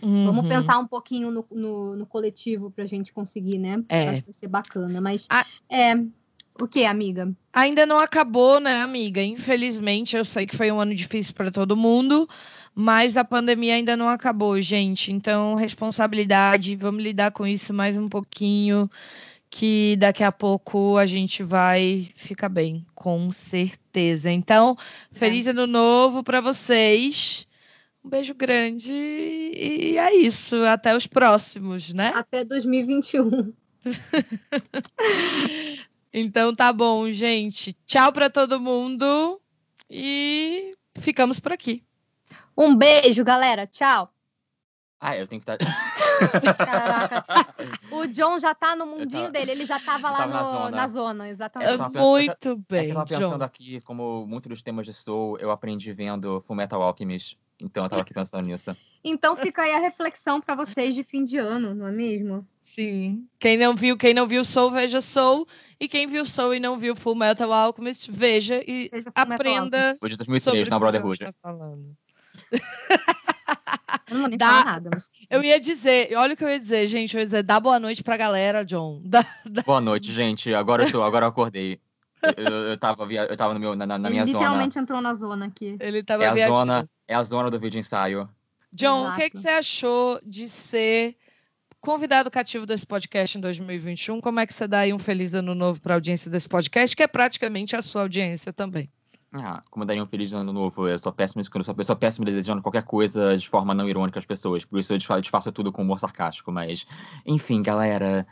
Uhum. Vamos pensar um pouquinho no, no, no coletivo para a gente conseguir, né? É. Acho que vai ser bacana. Mas ah. é, o que, amiga? Ainda não acabou, né, amiga? Infelizmente, eu sei que foi um ano difícil para todo mundo, mas a pandemia ainda não acabou, gente. Então, responsabilidade, vamos lidar com isso mais um pouquinho, que daqui a pouco a gente vai ficar bem, com certeza. Então, feliz é. ano novo para vocês. Um beijo grande e é isso. Até os próximos, né? Até 2021. [laughs] Então tá bom, gente. Tchau para todo mundo e ficamos por aqui. Um beijo, galera. Tchau. Ah, eu tenho que estar. Caraca. [laughs] O John já tá no mundinho tava... dele, ele já tava lá tava no... na, zona. na, zona. exatamente. Pensando... Muito bem. É eu tava pensando John. aqui, como muitos dos temas de Soul, eu aprendi vendo Fullmetal Alchemist. Então eu tava aqui pensando nisso. Então fica aí a reflexão para vocês de fim de ano, não é mesmo? Sim. Quem não viu, quem não viu Soul, veja Soul. E quem viu Soul e não viu Full Metal Alchemist, veja e veja aprenda. Foi de 2003, na Brotherhood. Tá falando. [laughs] Eu não vou nem dá... falar nada. Mas... Eu ia dizer, olha o que eu ia dizer, gente. Eu ia dizer, dá boa noite pra galera, John. [laughs] Dá, dá... Boa noite, gente. Agora eu, tô, agora eu acordei. Eu, eu, tava, via... eu tava no meu, na, na minha Ele zona. literalmente entrou na zona aqui. Ele tava é a zona É a zona do vídeo ensaio. John, Exato. o que, que você achou de ser convidado cativo desse podcast em 2021? Como é que você dá aí um feliz ano novo para a audiência desse podcast, que é praticamente a sua audiência também? Ah, como daria um feliz ano novo? Eu sou péssimo, eu sou, eu sou péssimo desejando qualquer coisa de forma não irônica às pessoas. Por isso eu disfarço tudo com humor sarcástico. Mas, enfim, galera.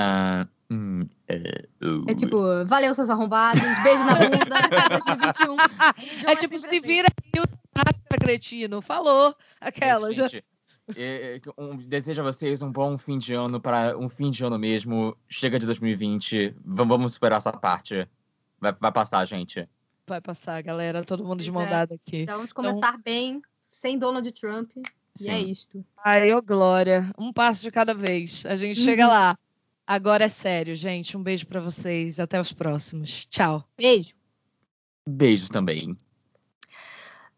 Uh, hum, uh, é tipo, valeu, seus arrombados, beijo na bunda, 2021. [laughs] É tipo, se vira aí o cretino, falou aquela. já... um, desejo a vocês um bom fim de ano, para um fim de ano mesmo. Chega de 2020, vamos, vamos superar essa parte. Vai, vai passar, gente. Vai passar, galera. Todo mundo de mão é. dada aqui. Então, vamos começar então... bem, sem Donald Trump. Sim. E é isto. Ai, ô Glória. Um passo de cada vez. A gente uhum. chega lá. Agora é sério, gente. Um beijo para vocês. Até os próximos. Tchau. Beijo. Beijos também.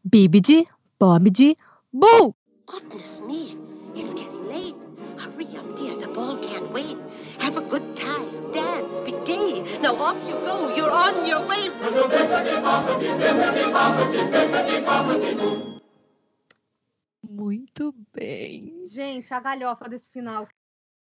Bibidi, Bobidi, Boo! Goodness me, it's getting late. Hurry up, dear. The ball can't wait. Have a good time. Dance. Be gay. Now off you go. You're on your way. Muito bem. Gente, a galhofa desse final.